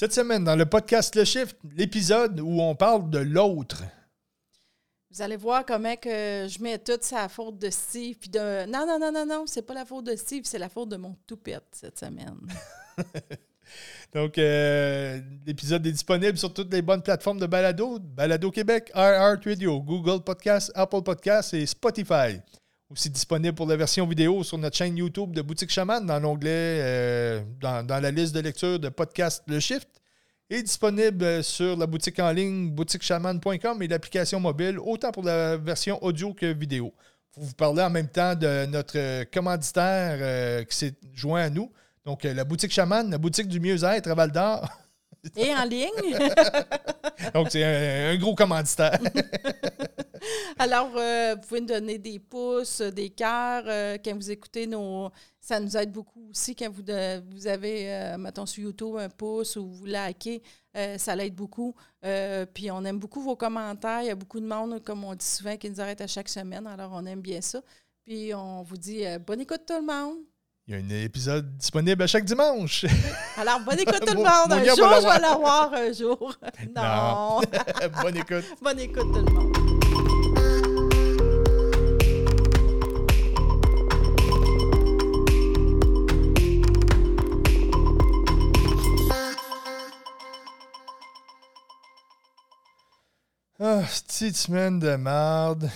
Cette semaine, dans le podcast Le Shift, l'épisode où on parle de l'autre. Vous allez voir comment que je mets toute sa faute de Steve. Puis de... Non, non, non, non, non, c'est pas la faute de Steve, c'est la faute de mon toupette cette semaine. Donc, euh, l'épisode est disponible sur toutes les bonnes plateformes de balado. Balado Québec, RR Radio, Google Podcast, Apple Podcast et Spotify. Aussi disponible pour la version vidéo sur notre chaîne YouTube de Boutique Chaman dans l'onglet, euh, dans, dans, la liste de lecture de podcast Le Shift. Et disponible sur la boutique en ligne boutiquechaman.com et l'application mobile, autant pour la version audio que vidéo. Pour vous parler en même temps de notre commanditaire euh, qui s'est joint à nous. Donc, euh, la boutique Chaman, la boutique du mieux-être à Val d'Or. Et en ligne. Donc, c'est un, un, gros commanditaire. Alors, euh, vous pouvez nous donner des pouces, des cœurs euh, quand vous écoutez nos. Ça nous aide beaucoup aussi quand vous, de, vous avez, euh, mettons, sur YouTube un pouce ou vous likez. ça l'aide beaucoup. puis on aime beaucoup vos commentaires. Il y a beaucoup de monde, comme on dit souvent, qui nous arrête à chaque semaine. Alors, on aime bien ça. Puis on vous dit bonne écoute tout le monde. Il y a un épisode disponible à chaque dimanche. Alors, bonne écoute tout le monde. Un jour, je vais l'avoir un jour. Non. non. bonne écoute. bonne écoute tout le monde. Ah, oh, petite semaine de merde.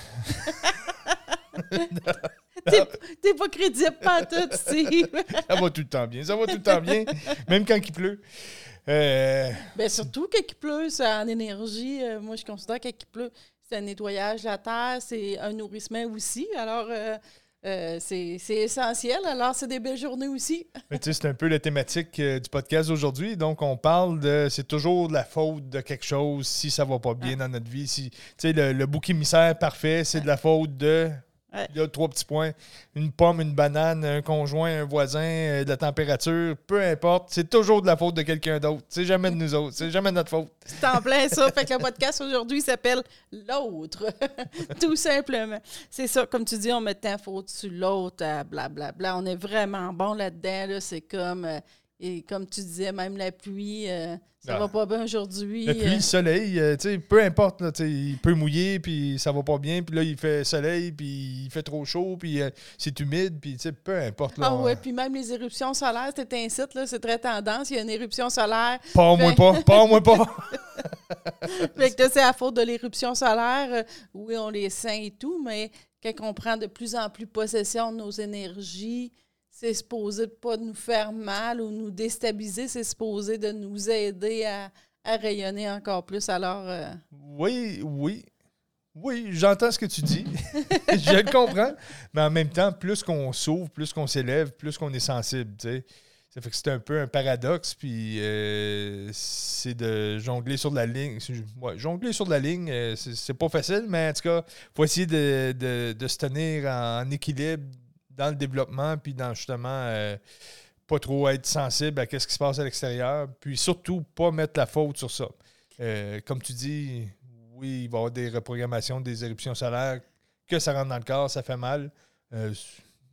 T'es pas crédible pas tout, Steve. ça va tout le temps bien. Ça va tout le temps bien, même quand il pleut. Euh... Ben surtout quand il pleut, c'est en énergie. Euh, moi, je considère que quand il pleut, c'est un nettoyage de la terre, c'est un nourrissement aussi. Alors, euh, euh, c'est essentiel. Alors, c'est des belles journées aussi. Mais tu sais, c'est un peu la thématique euh, du podcast aujourd'hui. Donc, on parle de. C'est toujours de la faute de quelque chose si ça va pas bien dans notre vie. Si, tu sais, le, le bouc émissaire parfait, c'est de la faute de. Il y a trois petits points. Une pomme, une banane, un conjoint, un voisin, euh, de la température, peu importe. C'est toujours de la faute de quelqu'un d'autre. C'est jamais de nous autres. C'est jamais de notre faute. C'est en plein ça. fait que le podcast aujourd'hui s'appelle L'autre. Tout simplement. C'est ça. Comme tu dis, on met la faute sur l'autre, blablabla. Bla, on est vraiment bon là-dedans. Là. C'est comme. Euh, et comme tu disais, même la pluie, euh, ça ah. va pas bien aujourd'hui. La pluie, le soleil, euh, peu importe, là, il peut mouiller, puis ça va pas bien, puis là, il fait soleil, puis il fait trop chaud, puis euh, c'est humide, puis peu importe. Là, ah ouais, puis même les éruptions solaires, c'est un site, c'est très tendance. Il y a une éruption solaire. Pas au moins pas, pas au moins pas. fait que c'est à faute de l'éruption solaire. Oui, on les sent et tout, mais quand on prend de plus en plus possession de nos énergies, c'est supposé de pas nous faire mal ou nous déstabiliser, c'est supposé de nous aider à, rayonner encore plus. Alors. Euh, oui, oui. Oui, j'entends ce que tu dis. je le comprends. Mais en même temps, plus qu'on s'ouvre, plus qu'on s'élève, plus qu'on est sensible. Ça fait que c'est un peu un paradoxe. Puis euh, c'est de jongler sur la ligne. Jongler sur la ligne, euh, c'est pas facile, mais en tout cas, il faut essayer de, de, se tenir en équilibre dans le développement, puis dans justement euh, pas trop être sensible à ce qui se passe à l'extérieur, puis surtout pas mettre la faute sur ça. Euh, comme tu dis, oui, il va y avoir des reprogrammations, des éruptions solaires, que ça rentre dans le corps, ça fait mal. Euh,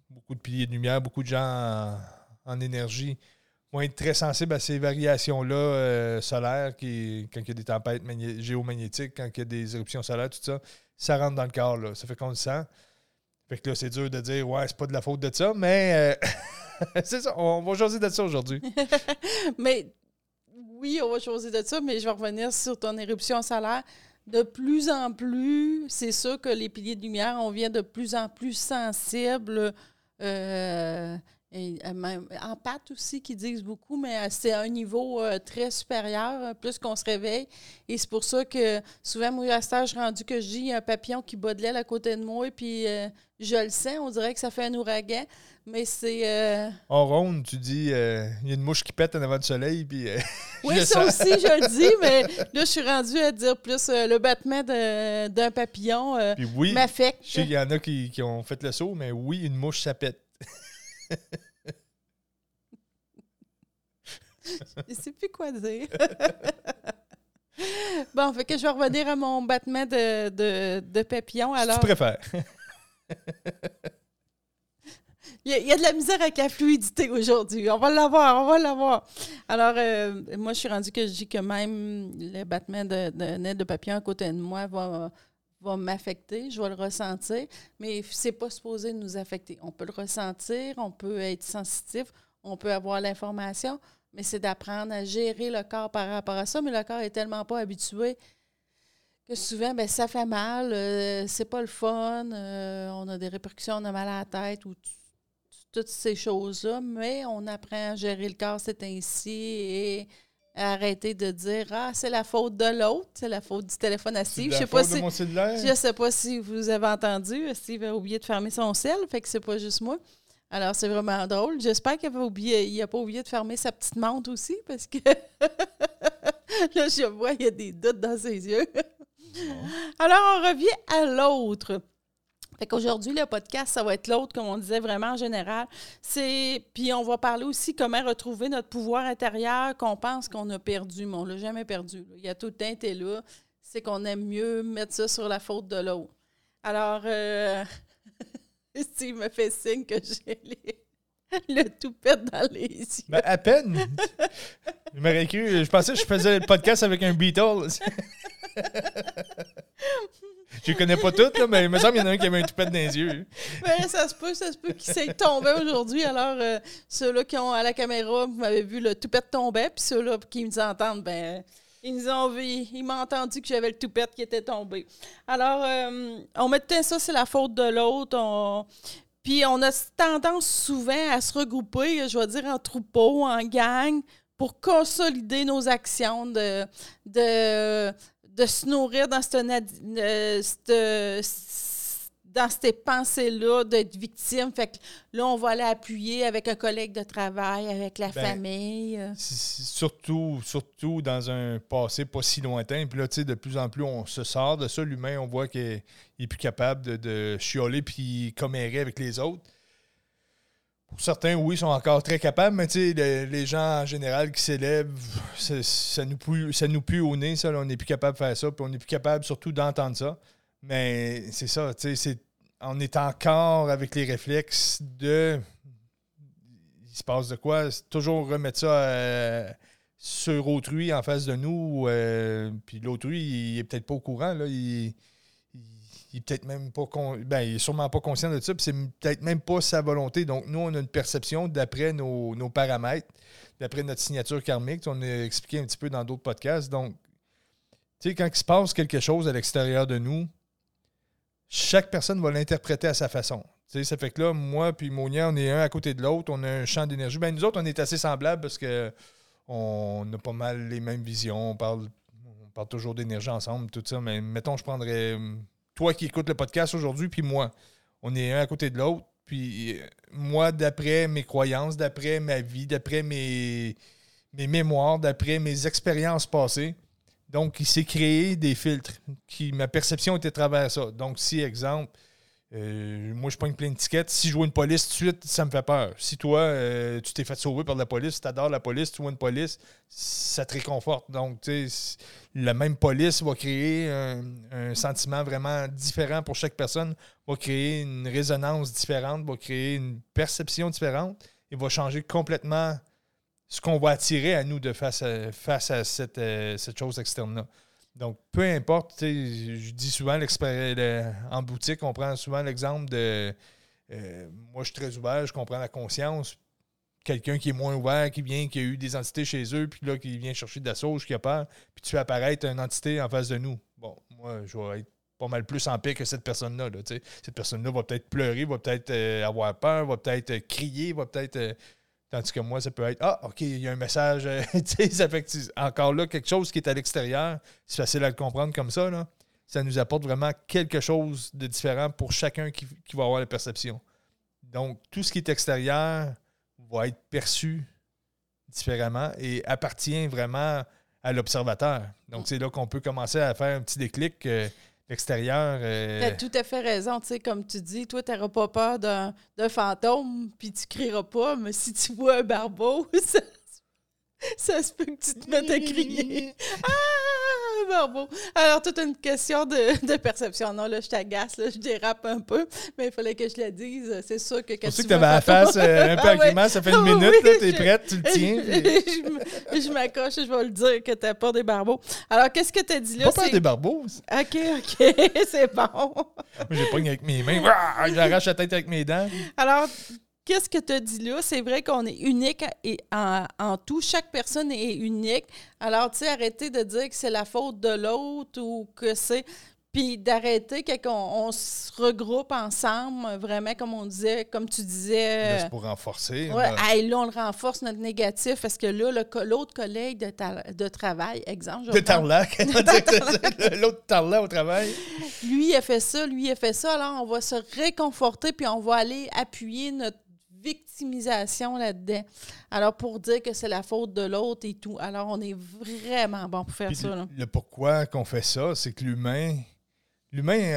beaucoup de piliers de lumière, beaucoup de gens en, énergie vont être très sensibles à ces variations-là solaires, qui, quand il y a des tempêtes géomagnétiques, quand il y a des éruptions solaires, tout ça, ça rentre dans le corps. Ça fait qu'on le sent. Fait que là, c'est dur de dire, ouais, c'est pas de la faute de ça, mais euh, c'est ça, on va choisir de ça aujourd'hui. mais oui, on va choisir de ça, mais je vais revenir sur ton éruption solaire. De plus en plus, c'est sûr que les piliers de lumière, on vient de plus en plus sensibles. Euh, et euh, même en pâte aussi, qui disent beaucoup, mais euh, c'est à un niveau euh, très supérieur, plus qu'on se réveille. Et c'est pour ça que souvent, moi, à stage rendu que j'ai un papillon qui bat de l'aile à côté de moi, et puis je le sens, on dirait que ça fait un ouragan. Mais c'est. En ronde, tu dis, il y a une mouche qui pète en avant du soleil, puis. oui, ça aussi, je le dis, mais là, je suis rendu à dire plus le battement d'un papillon oui, m'affecte. Je sais qu'il y en a qui, qui ont fait le saut, mais oui, une mouche, ça pète. je sais plus quoi dire. bon, fait que je vais revenir à mon battement de, de, papillon. Alors... tu préfères. Il y, a, de la misère avec la fluidité aujourd'hui. On va l'avoir, on va l'avoir. Alors, euh, moi, je suis rendue que je dis que même le battement de, de de papillon à côté de moi va, va m'affecter, je vais le ressentir, mais c'est pas supposé nous affecter. On peut le ressentir, on peut être sensitif, on peut avoir l'information, mais c'est d'apprendre à gérer le corps par rapport à ça. Mais le corps est tellement pas habitué que souvent, ben, ça fait mal, euh, c'est pas le fun, euh, on a des répercussions, on a mal à la tête ou toutes ces choses-là, mais on apprend à gérer le corps, c'est ainsi, et arrêter de dire Ah, c'est la faute de l'autre, c'est la faute du téléphone à Steve. Je sais pas si. Je sais pas si vous avez entendu. Steve a oublié de fermer son sel, fait que c'est pas juste moi. Alors, c'est vraiment drôle. J'espère qu'il n'a oublié, pas oublié de fermer sa petite menthe aussi, parce que là, je vois, il y a des doutes dans ses yeux. Alors, on revient à l'autre. Fait qu'aujourd'hui, le podcast, ça va être l'autre, comme on disait vraiment en général. C'est Puis on va parler aussi comment retrouver notre pouvoir intérieur qu'on pense qu'on a perdu, mais on ne l'a jamais perdu. Il y a tout le temps là. C'est qu'on aime mieux mettre ça sur la faute de l'autre. Alors, euh... Steve me fait signe que j'ai le toupette dans les yeux. Ben, à peine. je. Je pensais que je faisais le podcast avec un Beatle. Je connais pas toutes, là, mais il me semble qu'il y en a un qui avait un toupette dans les yeux. Ben, ça se peut, ça se peut qu'il s'est tombé aujourd'hui. Alors, euh, ceux-là qui ont à la caméra, vous m'avez vu, le toupette tomber, puis ceux-là qui nous entendent, ben, ils nous ont vu, ils m'ont entendu que j'avais le toupette qui était tombé. Alors, euh, on mettait ça, c'est la faute de l'autre. Puis on a tendance souvent à se regrouper, je vais dire, en troupeau, en gang, pour consolider nos actions de, de de se nourrir dans cette, euh, dans ces pensées-là d'être victime. Fait que là, on va aller appuyer avec un collègue de travail, avec la ben, famille. Surtout, surtout dans un passé pas si lointain. Puis là, tu sais, de plus en plus, on se sort de ça. L'humain, on voit qu'il est plus capable de, de chioler puis commérer avec les autres. Pour certains, oui, sont encore très capables, mais tu sais, les, gens en général qui s'élèvent, ça, nous pue, au nez, ça. on n'est plus capable de faire ça, puis on n'est plus capable surtout d'entendre ça. Mais c'est ça, tu sais, on est encore avec les réflexes de. Il se passe de quoi? Toujours remettre ça euh, sur autrui en face de nous, euh, puis l'autrui, il est peut-être pas au courant, là. Il, il est peut-être même pas ben, il est sûrement pas conscient de ça, puis c'est peut-être même pas sa volonté. Donc, nous, on a une perception d'après nos, paramètres, d'après notre signature karmique. On a expliqué un petit peu dans d'autres podcasts. Donc, tu sais, quand il se passe quelque chose à l'extérieur de nous, chaque personne va l'interpréter à sa façon. Tu sais, ça fait que là, moi puis Monia, on est un à côté de l'autre, on a un champ d'énergie. Ben, nous autres, on est assez semblables parce que on a pas mal les mêmes visions, on parle, on parle toujours d'énergie ensemble, tout ça. Mais mettons, je prendrais toi qui écoutes le podcast aujourd'hui, puis moi. On est un à côté de l'autre. Puis euh, moi, d'après mes croyances, d'après ma vie, d'après mes, mes mémoires, d'après mes expériences passées, donc il s'est créé des filtres. Qui, ma perception était à travers ça. Donc, si, exemple, euh, moi, je prends plein d'étiquettes. Si je vois une police tout de suite, ça me fait peur. Si toi, euh, tu t'es fait sauver par la police, tu adores la police, tu vois une police, ça te réconforte. Donc, tu sais, la même police va créer un, sentiment vraiment différent pour chaque personne, va créer une résonance différente, va créer une perception différente et va changer complètement ce qu'on va attirer à nous de face à, face à cette, euh, cette chose externe-là. Donc, peu importe, je dis souvent en boutique, on prend souvent l'exemple de euh, moi, je suis très ouvert, je comprends la conscience. Quelqu'un qui est moins ouvert, qui vient, qui a eu des entités chez eux, puis là, qui vient chercher de la sauge, qui a peur, puis tu fais apparaître une entité en face de nous. Bon, moi, je vais être pas mal plus en paix que cette personne-là. cette personne-là va peut-être pleurer, va peut-être euh, avoir peur, va peut-être crier, va peut-être euh, Tandis que moi, ça peut être Ah, OK, il y a un message. Euh, ça fait encore là, quelque chose qui est à l'extérieur, c'est facile à le comprendre comme ça. Là. Ça nous apporte vraiment quelque chose de différent pour chacun qui, va avoir la perception. Donc, tout ce qui est extérieur va être perçu différemment et appartient vraiment à l'observateur. Donc, c'est là qu'on peut commencer à faire un petit déclic. Euh, extérieur. Euh, tu as tout à fait raison. Tu sais, comme tu dis, toi, tu n'auras pas peur d'un, fantôme, puis tu crieras pas, mais si tu vois un barbeau, ça, se peut que tu te mettes à crier. ah, Alors, toute une question de, de perception. Non, là, je t'agace, là, je dérape un peu, mais il fallait que je le dise. C'est sûr que quand Je sais tu que tu avais la face euh, un peu Ah ça fait une minute, oui, là, t'es je- prête, tu le tiens. je je m'accroche et je vais le dire que t'as pas des barbeaux. Alors, qu'est-ce que tu as dit là? Pas des barbeaux. OK, OK, c'est bon. Moi, j'ai pogné avec mes mains. J'arrache la tête avec mes dents. Alors, qu'est-ce que tu as dit là? C'est vrai qu'on est unique et en, en tout. Chaque personne est unique. Alors, tu sais, arrêtez de dire que c'est la faute de l'autre ou que c'est. Puis d'arrêter quand on, on se regroupe ensemble, vraiment, comme on disait, comme tu disais. C'est pour renforcer. Ouais, là. là, on le renforce, notre négatif, parce que là, l'autre collègue de, ta- de travail, exemple, je De Tarlac. L'autre Tarlac au travail. lui a fait ça, lui a fait ça, alors on va se réconforter, puis on va aller appuyer notre victimisation là-dedans. Alors, pour dire que c'est la faute de l'autre et tout. Alors, on est vraiment bon pour faire Puis ça. le, Là. le pourquoi qu'on fait ça, c'est que l'humain, l'humain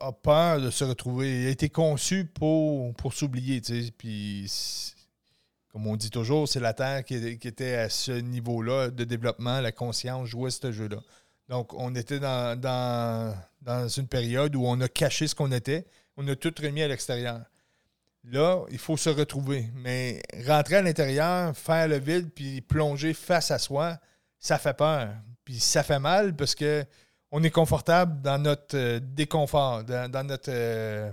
a, peur de se retrouver. Il a été conçu pour, pour s'oublier. Puis, comme on dit toujours, c'est la Terre qui, qui était à ce niveau-là de développement, la conscience jouait ce jeu-là. Donc, on était dans, dans, dans une période où on a caché ce qu'on était. On a tout remis à l'extérieur. Là, il faut se retrouver. Mais rentrer à l'intérieur, faire le vide, puis plonger face à soi, ça fait peur. Puis ça fait mal parce que on est confortable dans notre euh, déconfort, dans, dans notre. euh,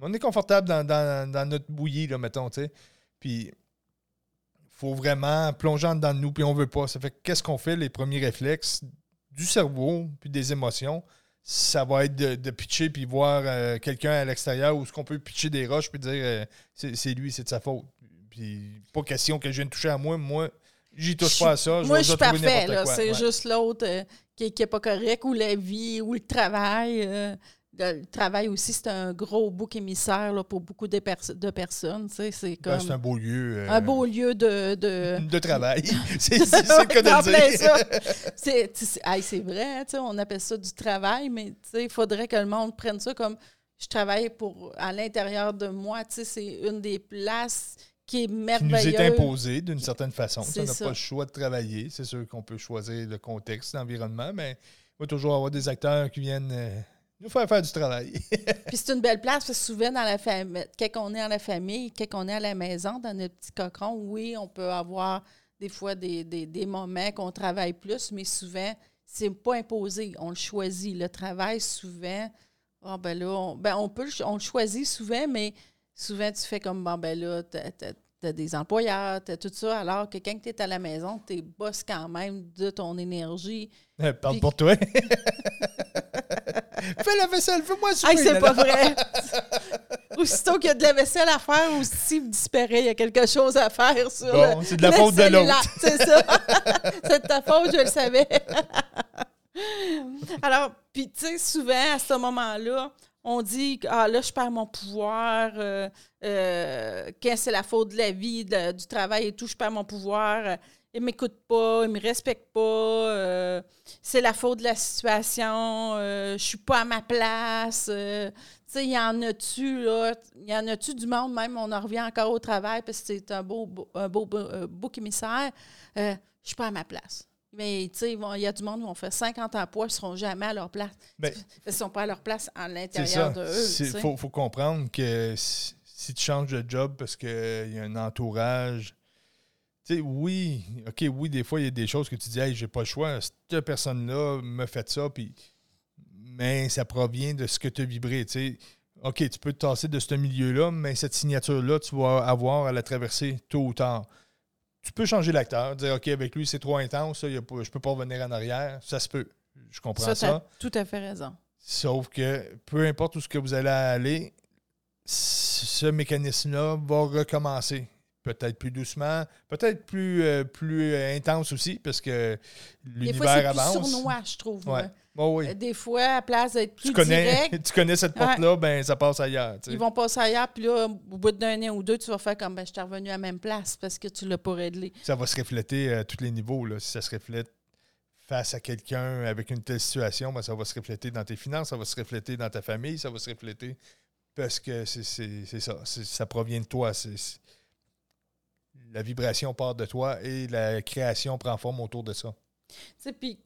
on est confortable dans, dans- dans notre bouillie, là, mettons, tu sais. Puis il faut vraiment plonger de nous, puis on veut pas. Ça fait que qu'est-ce qu'on fait, les premiers réflexes du cerveau, puis des émotions, ça va être de, de pitcher puis voir euh, quelqu'un à l'extérieur où ce qu'on peut pitcher des roches puis dire euh, c'est lui, c'est de sa faute. Puis pas question que je vienne toucher à moi, moi j'y touche pas à ça. Moi, je suis parfait. C'est Ouais. juste l'autre euh, qui n'est pas correct, ou la vie, ou le travail. Le travail aussi, c'est un gros bouc émissaire là, pour beaucoup de, pers- de personnes. tu sais, C'est Ben, comme un beau lieu. euh, un beau lieu de. de... de travail. c'est le cas de dire. C'est vrai, tu sais, on appelle ça du travail, mais tu sais, il faudrait que le monde prenne ça comme je travaille pour à l'intérieur de moi. tu sais, C'est une des places qui est qui nous merveilleuse. est imposé d'une certaine façon. On n'a pas le choix de travailler. C'est sûr qu'on peut choisir le contexte, l'environnement, mais il va toujours avoir des acteurs qui viennent euh, nous faire faire du travail. Puis c'est une belle place parce que souvent dans la famille, quand on est dans la famille, quand on est à la maison, dans notre petit cocon, oui, on peut avoir des fois des, des- des moments qu'on travaille plus, mais souvent, c'est pas imposé. On le choisit. Le travail, souvent, ah ben là, on, ben on peut on le choisit souvent, mais souvent tu fais comme bon ben là, t'as, t'as- t'as des employeurs, t'as tout ça, alors que quand tu es à la maison, tu bosses quand même de ton énergie. Euh, Parle Puis- pour toi. Fais la vaisselle, fais-moi souper. Hey, c'est pas vrai! Aussitôt qu'il y a de la vaisselle à faire, aussi disparaît, il y a quelque chose à faire sur Bon, c'est de la faute de l'autre. C'est ça. c'est de ta faute, je le savais. Alors, puis tu sais, souvent, à ce moment-là, on dit ah, là, je perds mon pouvoir. euh, euh, quand c'est la faute de la vie, de- du travail et tout, je perds mon pouvoir. Euh, il ne m'écoute pas, il ne me respecte pas. euh, c'est la faute de la situation. euh, je suis pas à ma place. euh, tu sais, il y en a-tu, là? Il y en a-tu du monde, même, on en revient encore au travail parce que c'est un beau, beau- un beau, beau, bouc émissaire. Je suis pas à ma place. Mais, tu sais, ils il y a du monde qui vont faire 50 emplois, ils ne seront jamais à leur place. Ben, qu'ils ne sont pas à leur place à l'intérieur de eux. Il faut, faut comprendre que si, si tu changes de job parce qu'il y a un entourage, tu sais, oui, OK, oui, des fois, il y a des choses que tu dis, hey, j'ai pas le choix, cette personne-là me fait ça, puis, mais ça provient de ce que tu as vibré, tu sais. OK, tu peux te tasser de ce milieu-là, mais cette signature-là, tu vas avoir à la traverser tôt ou tard. Tu peux changer l'acteur, dire, OK, avec lui, c'est trop intense, il y a je peux pas revenir en arrière. Ça se peut. Je comprends Ça, ça. tout à fait raison. Sauf que peu importe où ce que vous allez aller, ce mécanisme-là va recommencer. Peut-être plus doucement, peut-être plus, euh, plus euh, intense aussi, parce que Des fois, c'est l'univers plus avance. sournois, je trouve. Ouais. oui. Euh, Des fois, à place d'être plus Tu connais, direct, tu connais cette porte-là, ben ça passe ailleurs. tu sais. ils vont passer ailleurs, puis là, au bout d'un an ou deux, tu vas faire comme, ben, je suis revenu à la même place parce que tu l'as pas réglé. Ça va se refléter à tous les niveaux. Là. Si ça se reflète face à quelqu'un avec une telle situation, ben, ça va se refléter dans tes finances, ça va se refléter dans ta famille, ça va se refléter parce que c'est ça. Ça provient de toi. C'est- La vibration part de toi et la création prend forme autour de ça. Tu sais, puis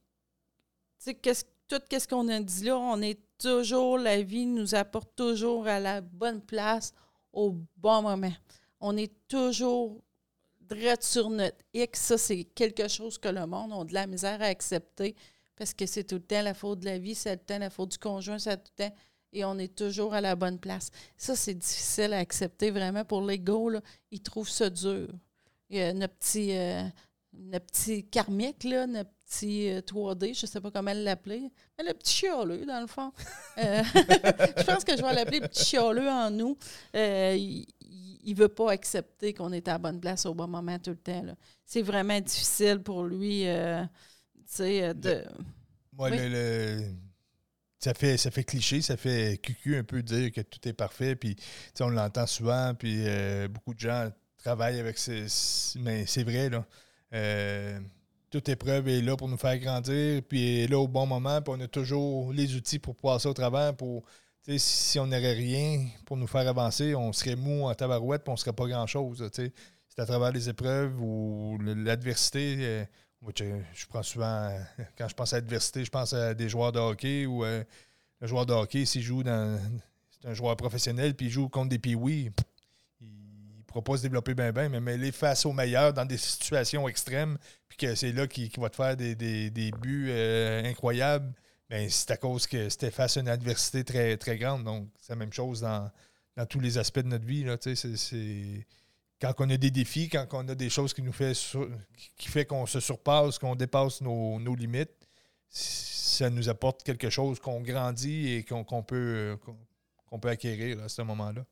tu sais, tout ce qu'on a dit là, on est toujours, la vie nous apporte toujours à la bonne place au bon moment. On est toujours droit sur notre X. Ça, c'est quelque chose que le monde a de la misère à accepter parce que c'est tout le temps la faute de la vie, c'est tout le temps la faute du conjoint, c'est tout le temps. Et on est toujours à la bonne place. Ça, c'est difficile à accepter vraiment pour l'ego. Ils trouvent ça dur. Il y a notre petit, euh, petit karmique, là, notre petit 3D, euh, je ne sais pas comment l'appeler. Mais le petit chialeux, dans le fond. Euh, je pense que je vais l'appeler petit chialeux en nous. il ne veut pas accepter qu'on est à la bonne place au bon moment tout le temps. C'est vraiment difficile pour lui. De... ça fait, ça fait cliché, ça fait cucu un peu dire que tout est parfait. Puis, on l'entend souvent, puis euh, beaucoup de gens travaillent avec ces. Mais c'est vrai, là. Euh, toute épreuve est là pour nous faire grandir, puis est là au bon moment, puis on a toujours les outils pour passer au travers. Pour, si on n'aurait rien pour nous faire avancer, on serait mou en tabarouette, puis on ne serait pas grand-chose. C'est à travers les épreuves ou l'adversité je, prends souvent, quand je pense à l'adversité, je pense à des joueurs de hockey ou euh, le joueur de hockey, s'il joue dans. C'est un joueur professionnel, puis il joue contre des ne pourra pas se développer bien, bien, mais est face aux meilleurs dans des situations extrêmes, puis que c'est là qu'il va te faire des, buts euh, incroyables, ben, c'est à cause que c'était face à une adversité très, très grande. Donc, c'est la même chose dans, dans tous les aspects de notre vie. C'est quand on a des défis, quand on a des choses qui nous fait qui fait qu'on se surpasse, qu'on dépasse nos, limites, ça nous apporte quelque chose qu'on grandit et qu'on peut, qu'on peut acquérir à ce moment-là.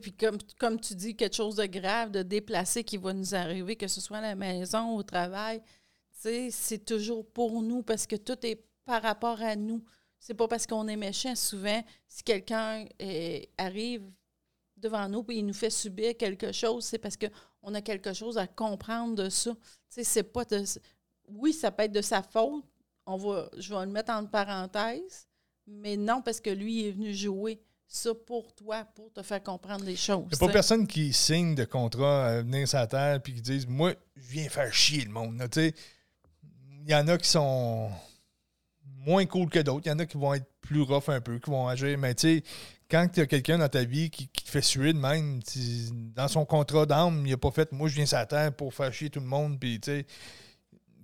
Puis comme, comme tu dis, quelque chose de grave, de déplacé qui va nous arriver, que ce soit à la maison, au travail, c'est toujours pour nous parce que tout est par rapport à nous. C'est pas parce qu'on est méchant. Souvent, si quelqu'un arrive devant nous et il nous fait subir quelque chose, c'est parce qu'on a quelque chose à comprendre de ça. c'est pas Oui, ça peut être de sa faute. On va, je vais le mettre en parenthèse, mais non parce que lui est venu jouer ça pour toi, pour te faire comprendre les choses. Il n'y a pas personne qui signe de contrat à venir sur la terre et qui dise Moi, je viens faire chier le monde. Il y en a qui sont moins cool que d'autres. Il y en a qui vont être plus rough un peu, qui vont agir. Mais tu sais, quand tu as quelqu'un dans ta vie qui, te fait suer de même, dans son contrat d'âme, il n'a pas fait moi je viens sur la terre pour faire chier tout le monde. Puis,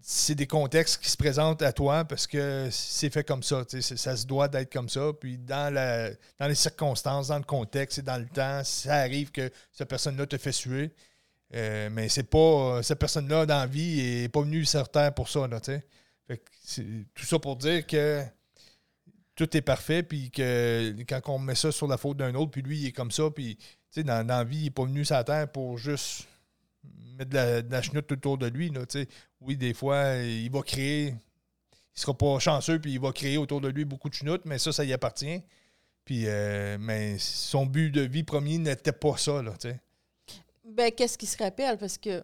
c'est des contextes qui se présentent à toi parce que c'est fait comme ça. Ça se doit d'être comme ça. Puis dans, la, dans les circonstances, dans le contexte et dans le temps, ça arrive que cette personne-là te fait suer. Euh, mais c'est pas. Cette personne-là dans la vie n'est pas venue sur terre pour ça. Là, tout ça pour dire que tout est parfait, puis que quand on met ça sur la faute d'un autre, puis lui, il est comme ça, puis dans, dans la vie, il n'est pas venu sur la terre pour juste mettre de la, de chenoute autour de lui. Là, oui, des fois, il va créer, il sera pas chanceux, puis il va créer autour de lui beaucoup de chenoutes, mais ça, ça y appartient. Puis, euh, mais son but de vie premier n'était pas ça, là, tu sais. Ben, qu'est-ce qui se rappelle? Parce que,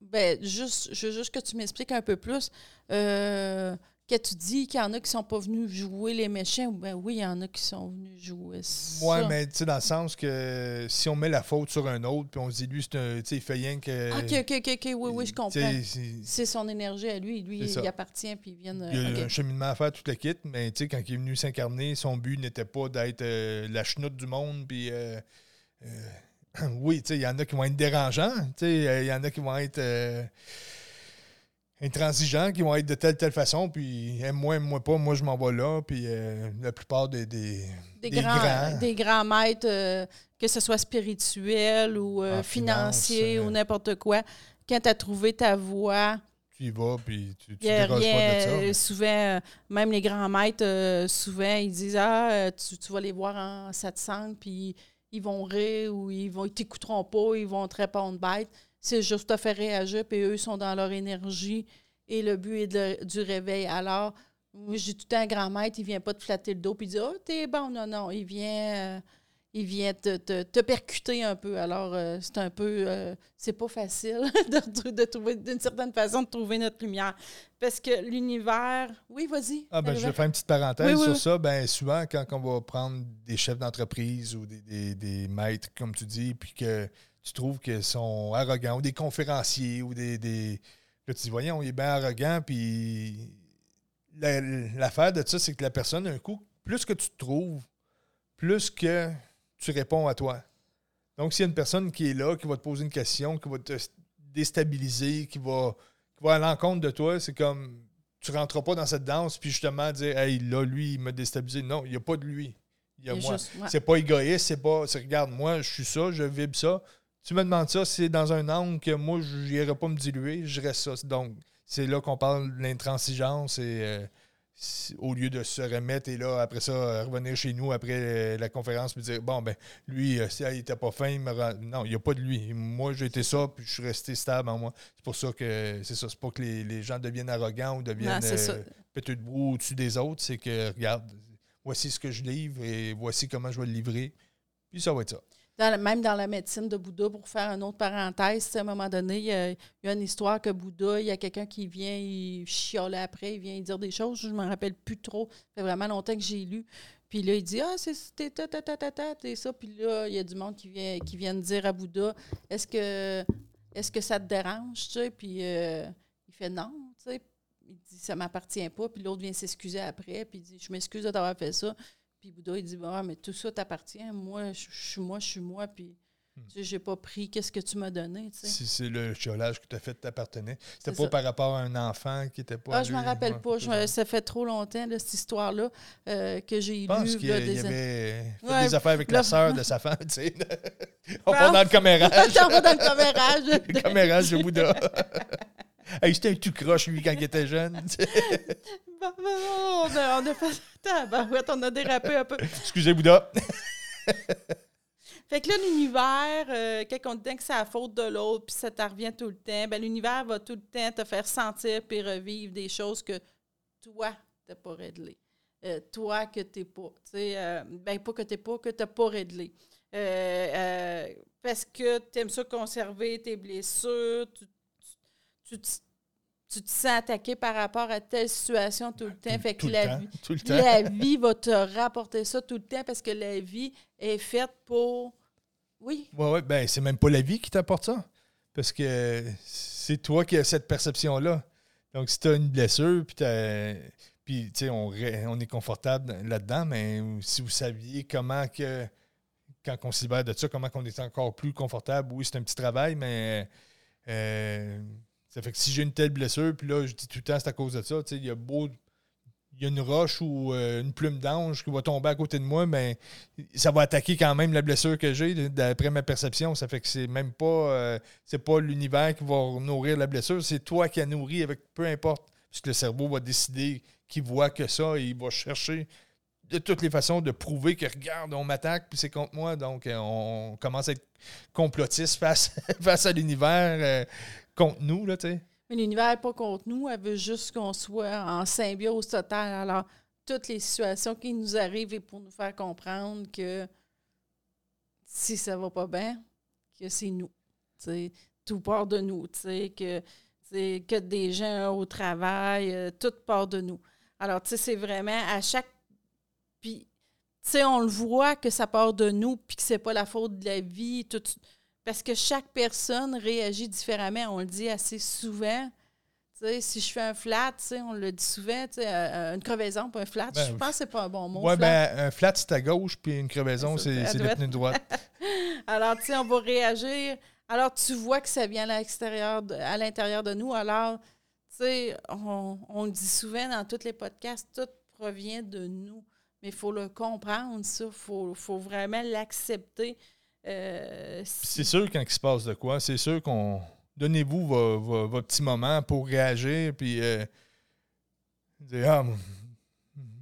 ben, juste, je veux juste que tu m'expliques un peu plus. Euh, que tu dis qu'il y en a qui sont pas venus jouer les méchants, ben oui, il y en a qui sont venus jouer ça. Oui, mais tu sais, dans le sens que si on met la faute sur un autre, puis on se dit, lui, c'est un, tu sais, il fait rien que... Ah, OK, OK, OK, oui, oui, je comprends. C'est son énergie à lui, lui, il appartient, puis il vient... Il y a un cheminement à faire, toute la kit, mais tu sais, quand il est venu s'incarner, son but n'était pas d'être euh, la chenoute du monde, puis... Euh, euh, oui, tu sais, il y en a qui vont être dérangeants, tu sais, il y en a qui vont être intransigeants qui vont être de telle telle façon, puis aime-moi, aime-moi pas, moi je m'en vais là, puis euh, la plupart des, des, des, grands, Des grands maîtres, euh, que ce soit spirituel ou euh, financier ou n'importe quoi, quand tu as trouvé ta voie, tu y vas, puis tu, tu rien, pas de ça. Souvent, même les grands maîtres, souvent, ils disent Ah, tu, tu, vas les voir en satsang, puis ils vont rire ou ils vont t'écouteront pas, ils vont te répondre bête. C'est juste te faire réagir, puis eux sont dans leur énergie et le but est du réveil. Alors, moi, j'ai tout un grand maître, il vient pas te flatter le dos puis dire Oh, t'es bon. Non, non, il vient, euh, il vient te, te, percuter un peu. Alors, euh, c'est un peu. Euh, c'est pas facile de, de trouver, d'une certaine façon, de trouver notre lumière. Parce que l'univers. Oui, vas-y. Ah, ben, je vais faire une petite parenthèse sur ça. Ben, souvent, quand on va prendre des chefs d'entreprise ou des, des, des maîtres, comme tu dis, puis que tu trouves qu'ils sont arrogants, ou des conférenciers, ou des. des... Là, tu dis, voyons, il est bien arrogant, puis la- l'affaire de ça, c'est que la personne, un coup, plus que tu te trouves, plus que tu réponds à toi. Donc, s'il y a une personne qui est là, qui va te poser une question, qui va te déstabiliser, qui va, qui va à l'encontre de toi, c'est comme tu ne rentreras pas dans cette danse, puis justement dire Hey, là, lui, il m'a déstabilisé. Non, il n'y a pas de lui. Il y a Il moi. C'est pas égoïste, c'est pas. c'est, regarde, moi, je suis ça, je vibre ça. Tu me demandes ça, c'est dans un angle que moi, je n'irai pas me diluer, je reste ça. Donc, c'est là qu'on parle de l'intransigeance et euh, au lieu de se remettre et là, après ça, euh, revenir chez nous après euh, la conférence et dire Bon, ben, lui, euh, si, il était pas fin, il me rend- Non, il n'y a pas de lui. Moi, j'ai été ça, puis je suis resté stable en moi. C'est pour ça que c'est ça. C'est pas que les, les gens deviennent arrogants ou deviennent euh, péteux de boue au-dessus des autres. C'est que, regarde, voici ce que je livre et voici comment je vais le livrer. Puis ça va être ça. Même dans la médecine de Bouddha, pour faire une autre parenthèse, à un moment donné, il y, a, une histoire que Bouddha, il y a quelqu'un qui vient, il chiale après, il vient dire des choses, je ne m'en rappelle plus trop. Ça fait vraiment longtemps que j'ai lu. Puis là, il dit Ah, c'est ta ta ta ta ça. Puis là, il y a du monde qui vient, qui dire à Bouddha Est-ce que est-ce que ça te dérange? Tu sais? Puis euh, il fait non, tu sais. Il dit Ça m'appartient pas. Puis l'autre vient s'excuser après. Puis il dit Je m'excuse de t'avoir fait ça. Puis Bouddha, il dit Ah, mais tout ça t'appartient. Moi, je suis moi, je suis moi. Puis Hmm. tu sais, j'ai pas pris qu'est-ce que tu m'as donné. Tu sais. Si c'est le chiolage que tu as fait t'appartenait. C'était pas ça. par rapport à un enfant qui était pas. Ah, je m'en rappelle pas. Je- ça. fait trop longtemps, là, cette histoire-là, euh, que j'ai Je pense lu. qu'il y des- avait fait Ouais, des affaires avec là- la sœur de sa femme, tu sais. On va dans le commérage. On va dans le commérage. le commérage de Bouddha. Hey, c'était un tout croche, lui, quand il était jeune. Bon, on, a, on a fait. Tabarouette, on a dérapé un peu. Excusez, Bouddha. Fait que là, l'univers, euh, quand on te dit que c'est la faute de l'autre, puis ça te revient tout le temps, ben, l'univers va tout le temps te faire sentir puis revivre des choses que toi, t'as pas réglées. Euh, toi, que t'es pas. Tu sais, euh, ben, pas que t'es pas, que t'as pas réglé. Parce que tu aimes ça conserver tes blessures, tu, tu, te- tu te sens attaqué par rapport à telle situation tout le temps. fait que la temps. vie, Tout le temps. la vie va te rapporter ça tout le temps parce que la vie est faite pour. Oui. Ouais, ouais, ben, c'est même pas la vie qui t'apporte ça. Parce que c'est toi qui as cette perception-là. Donc, si tu as une blessure, puis t'as- puis, tu sais, on, on est confortable là-dedans, mais si vous saviez comment que, quand on se libère de ça, comment qu'on est encore plus confortable, oui, c'est un petit travail, mais euh, ça fait que si j'ai une telle blessure, puis là, je dis tout le temps, c'est à cause de ça, tu sais, il y a beau. Il y a une roche ou euh, une plume d'ange qui va tomber à côté de moi, mais ça va attaquer quand même la blessure que j'ai, d'après ma perception. Ça fait que c'est même pas euh, c'est pas l'univers qui va nourrir la blessure, c'est toi qui a nourri avec peu importe. Puisque le cerveau va décider qu'il voit que ça et il va chercher de toutes les façons de prouver que regarde, on m'attaque puis c'est contre moi. Donc euh, on commence à être complotiste face, face à l'univers contre nous, là, tu sais. Mais l'univers n'est pas contre nous. Elle veut juste qu'on soit en symbiose totale. Alors, toutes les situations qui nous arrivent et pour nous faire comprendre que si ça va pas bien, que c'est nous. Tu sais, tout part de nous. Tu sais, que, tu sais, que des gens au travail, euh, tout part de nous. Alors, tu sais, c'est vraiment à chaque. Puis, tu sais, on le voit que ça part de nous, puis que c'est pas la faute de la vie. Tout, parce que chaque personne réagit différemment. On le dit assez souvent. Si je fais un flat, on le dit souvent, euh, une crevaison, pas un flat. Ben, je pense que c'est pas un bon mot. Flat. ben, un flat, c'est à gauche, puis une crevaison, C'est le droite. droite. Alors, tu sais, on va réagir. Alors, tu vois que ça vient à l'extérieur, à l'intérieur de nous. Alors, tu sais, on, on le dit souvent dans tous les podcasts, tout provient de nous. Mais il faut le comprendre, ça. Il faut, faut vraiment l'accepter. Euh, C'est sûr quand il se passe de quoi, c'est sûr qu'on. Donnez-vous vo- vo- votre petit moment pour réagir, puis euh, dire Ah,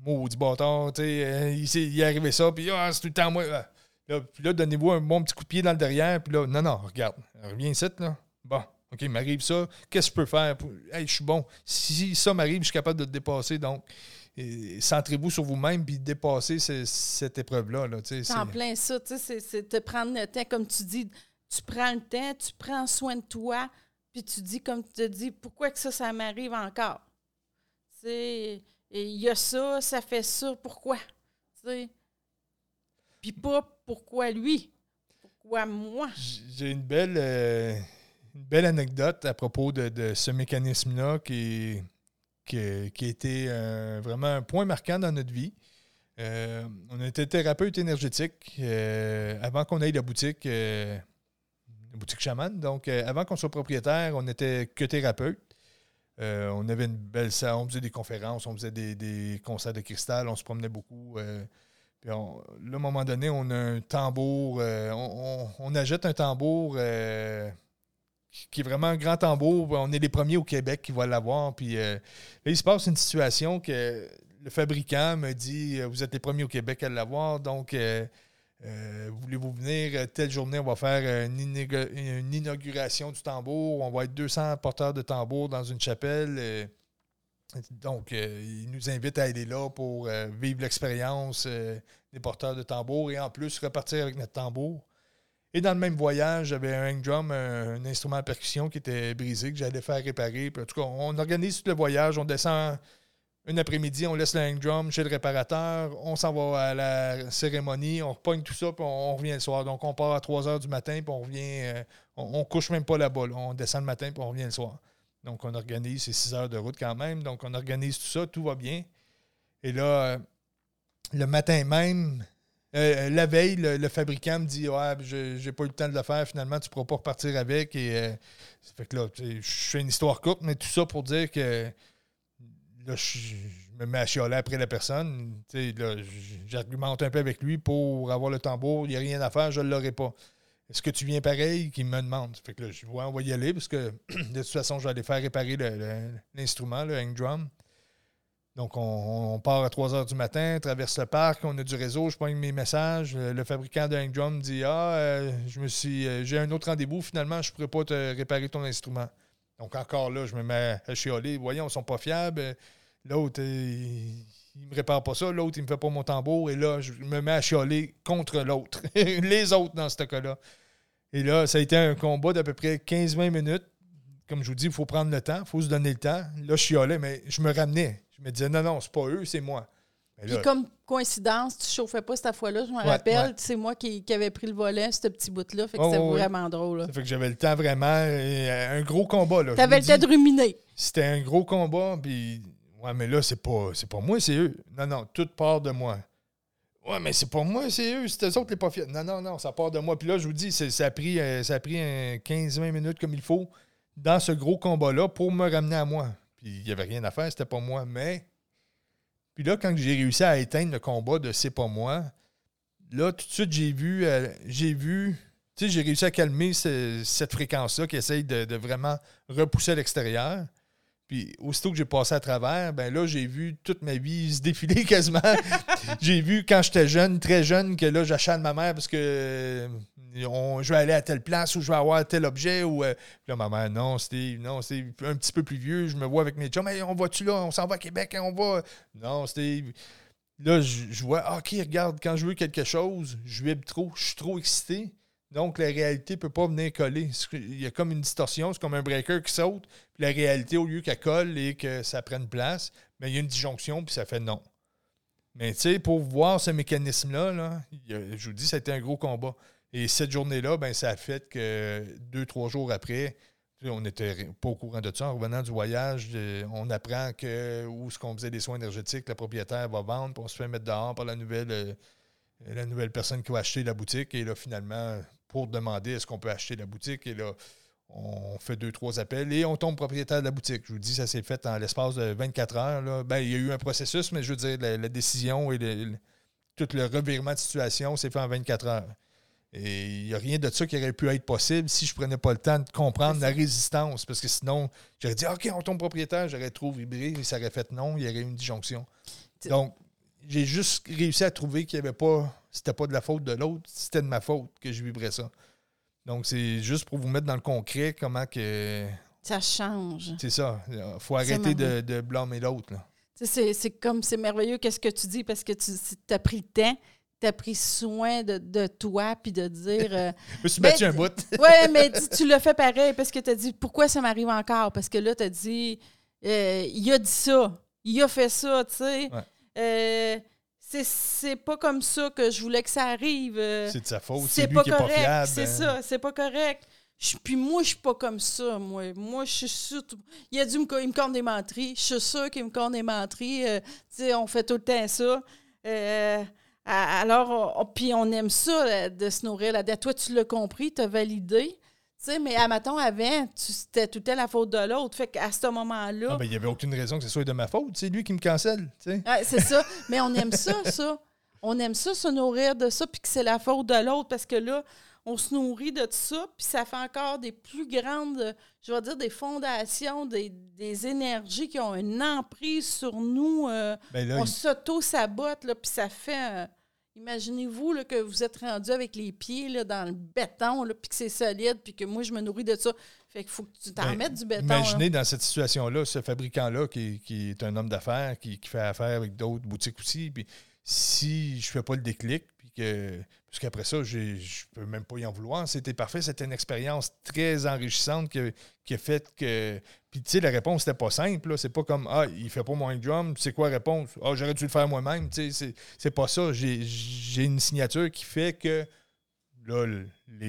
maudit bâtard, tu sais, euh, il, il est arrivé ça, puis ah, c'est tout le temps moi. Ah. Là, puis là, donnez-vous un bon petit coup de pied dans le derrière, puis là, non, non, regarde, reviens ici, là. Bon, OK, il m'arrive ça, qu'est-ce que je peux faire? Pour... Hey, je suis bon. Si ça m'arrive, je suis capable de le dépasser, donc. Centrez-vous sur vous-même puis dépassez ce- cette épreuve-là. Là, C'est en plein ça, tu sais, c'est- te prendre le temps, comme tu dis, tu prends le temps, tu prends soin de toi, puis tu dis, comme tu te dis, pourquoi que ça, ça m'arrive encore? Il y a ça, ça fait ça, pourquoi? Puis pas pourquoi lui, pourquoi moi? J'ai une belle, euh, une belle anecdote à propos de, de ce mécanisme-là qui, qui, qui a été euh, vraiment un point marquant dans notre vie. Euh, on était thérapeute énergétique euh, avant qu'on aille la boutique, euh, la boutique chaman. Donc, euh, avant qu'on soit propriétaire, on n'était que thérapeute. Euh, on avait une belle salle, on faisait des conférences, on faisait des, concerts de cristal, on se promenait beaucoup. euh, puis là, à un moment donné, on a un tambour, euh, on, on, on achète un tambour euh, qui est vraiment un grand tambour. On est les premiers au Québec qui vont l'avoir. Puis euh, il se passe une situation que le fabricant me dit euh, Vous êtes les premiers au Québec à l'avoir, donc euh, voulez-vous venir? Telle journée On va faire une, une inauguration du tambour. On va être 200 porteurs de tambour dans une chapelle. donc, il nous invite à aller là pour vivre l'expérience des porteurs de tambour et en plus repartir avec notre tambour. Et dans le même voyage, j'avais un hang drum, un, un instrument à percussion qui était brisé, que j'allais faire réparer. En tout cas, on organise tout le voyage, on descend une après-midi, on laisse le hang drum chez le réparateur, on s'en va à la cérémonie, on repogne tout ça, puis on, revient le soir. Donc, on part à 3 heures du matin, puis on revient, euh, on, on couche même pas là-bas. là. On descend le matin, puis on revient le soir. Donc, on organise, c'est 6 heures de route quand même. Donc, on organise tout ça, tout va bien. Et là, euh, le matin même, euh, la veille, le, fabricant me dit Ouais, je j'ai pas eu le temps de le faire, finalement, tu ne pourras pas repartir avec. Et euh, fait que là, je fais une histoire courte, mais tout ça pour dire que là, je, me mets à chialer après la personne. J'argumente un peu avec lui pour avoir le tambour. Il n'y a rien à faire, je ne l'aurai pas. Est-ce que tu viens pareil? Qu'il me demande. Fait que là, je vois, on va y aller parce que de toute façon, je vais aller faire réparer l'instrument, le, hang drum. Donc, on, part à 3 heures du matin, traverse le parc, on a du réseau, je pogne mes messages. Le, le fabricant de hang drum dit Ah, euh, je me suis, euh, j'ai un autre rendez-vous, finalement, je ne pourrais pas te réparer ton instrument. Donc, encore là, je me mets à chialer. Voyons, ils ne sont pas fiables. L'autre, euh, il ne me répare pas ça. L'autre, il ne me fait pas mon tambour. Et là, je me mets à chialer contre l'autre. Les autres dans ce cas-là. Et là, ça a été un combat d'à peu près 15-20 minutes. Comme je vous dis, il faut prendre le temps, il faut se donner le temps. Là, je chialais, mais je me ramenais. Je me disais, non, non, c'est pas eux, c'est moi. Puis là, comme coïncidence, tu chauffais pas cette fois-là, je me Ouais, rappelle. ouais. C'est moi qui, qui avait pris le volet, ce petit bout-là. Fait que Oh, c'était oui, vraiment drôle. là. ça fait que j'avais le temps vraiment. et, euh, un gros combat. T'avais vous le temps de ruminer. C'était un gros combat, puis. Ouais, mais là, c'est pas, pas moi, c'est eux. Non, non, tout part de moi. Ouais, mais c'est pas moi, c'est eux. C'est eux autres les pas fiers. Non, non, non, ça part de moi. Puis là, je vous dis, ça a pris, euh, ça a pris un 15-20 minutes comme il faut dans ce gros combat-là pour me ramener à moi. Puis il n'y avait rien à faire, c'était pas moi. Mais. Puis là, quand j'ai réussi à éteindre le combat de c'est pas moi, là, tout de suite, j'ai vu. euh, j'ai vu. Tu sais, j'ai réussi à calmer ce- cette fréquence-là qui essaye de, vraiment repousser à l'extérieur. Puis aussitôt que j'ai passé à travers, ben là, j'ai vu toute ma vie se défiler quasiment. j'ai vu quand j'étais jeune, très jeune, que là, j'achète ma mère parce que je vais aller à telle place ou je vais avoir tel objet. Ou, euh, là, ma mère, non, Steve, non, Steve, un petit peu plus vieux, je me vois avec mes chums, Hey, on va-tu là, on s'en va à Québec, hein, on va. Non, Steve. Là, je, vois, ah, OK, regarde, quand je veux quelque chose, je vibre trop, je suis trop excité. Donc, la réalité ne peut pas venir coller. C'est- Il y a comme une distorsion, c'est comme un breaker qui saute. Puis la réalité, au lieu qu'elle colle et que ça prenne place, mais il y a une disjonction, puis ça fait non. Mais tu sais, pour voir ce mécanisme-là, là, je vous dis, été un gros combat. Et cette journée-là, ben, ça a fait que deux, trois jours après, on n'était pas au courant de ça. En revenant du voyage, euh, on apprend que où ce qu'on faisait des soins énergétiques, le propriétaire va vendre, puis on se fait mettre dehors par la nouvelle, euh, la nouvelle personne qui va acheter la boutique. Et là, finalement, pour demander est-ce qu'on peut acheter la boutique, et là, on fait deux, trois appels et on tombe propriétaire de la boutique. Je vous dis, ça s'est fait en l'espace de 24 heures. Ben, il y a eu un processus, mais je veux dire, la, décision et tout le revirement de situation s'est fait en 24 heures. Et il n'y a rien de ça qui aurait pu être possible si je ne prenais pas le temps de comprendre la résistance. Parce que sinon, j'aurais dit OK, on tombe propriétaire, j'aurais trop vibré, et ça aurait fait non, il y aurait eu une disjonction. Donc, j'ai juste réussi à trouver qu'il n'y avait pas. C'était pas de la faute de l'autre, c'était de ma faute que je vibrais ça. Donc, c'est juste pour vous mettre dans le concret comment que. Ça change. C'est ça. Il faut arrêter de, de blâmer l'autre. c'est comme, c'est merveilleux qu'est-ce que tu dis parce que tu as pris le temps, tu as pris soin de, de toi, puis de dire. euh, Je me suis Mais battu un bout. ouais, mais dis- tu l'as fait pareil parce que tu as dit pourquoi ça m'arrive encore? Parce que là, tu as dit euh, il a dit ça, il a fait ça, tu sais. Ouais. Euh, c'est- c'est pas comme ça que je voulais que ça arrive. C'est de sa faute. c'est lui pas qui pas correct. fiable. C'est hein. ça, c'est pas correct. Je- Puis moi, je suis pas comme ça, moi. Moi, je suis surtout... Il a dû me, il me compte des menteries. Je suis sûre qu'il me compte des menteries. Euh, tu sais, on fait tout le temps ça. Euh, alors, on- puis on aime ça, là, de se nourrir là-dedans. Toi, tu l'as compris, tu as validé. Tu sais, mais à matin avant, c'était tout la faute de l'autre. Fait qu'à ce moment-là, Ah, ben, il n'y avait aucune raison que ce soit de ma faute. C'est lui qui me cancelle. Ouais, c'est ça. Mais on aime ça, ça. On aime ça, se nourrir de ça, puis que c'est la faute de l'autre, parce que là, on se nourrit de ça, puis ça fait encore des plus grandes, je vais dire, des fondations, des, des énergies qui ont une emprise sur nous. euh, Ben là, on il- s'auto-sabote, puis ça fait... euh, Imaginez-vous que vous êtes rendu avec les pieds là, dans le béton, puis que c'est solide, puis que moi, je me nourris de ça. Fait qu'il faut que tu t'en Ben, mettes du béton. là. Imaginez dans cette situation-là, ce fabricant-là qui, qui est un homme d'affaires, qui, qui fait affaire avec d'autres boutiques aussi. Puis si je fais pas le déclic, que. Parce qu'après ça, je peux même pas y en vouloir. C'était parfait. C'était une expérience très enrichissante qui a, fait que. Puis tu sais, la réponse n'était pas simple. C'est pas comme Ah, il fait pas mon drum. C'est quoi la réponse? Ah, j'aurais dû le faire moi-même. Tu sais, c'est- pas ça. J'ai- une signature qui fait que. Là, le-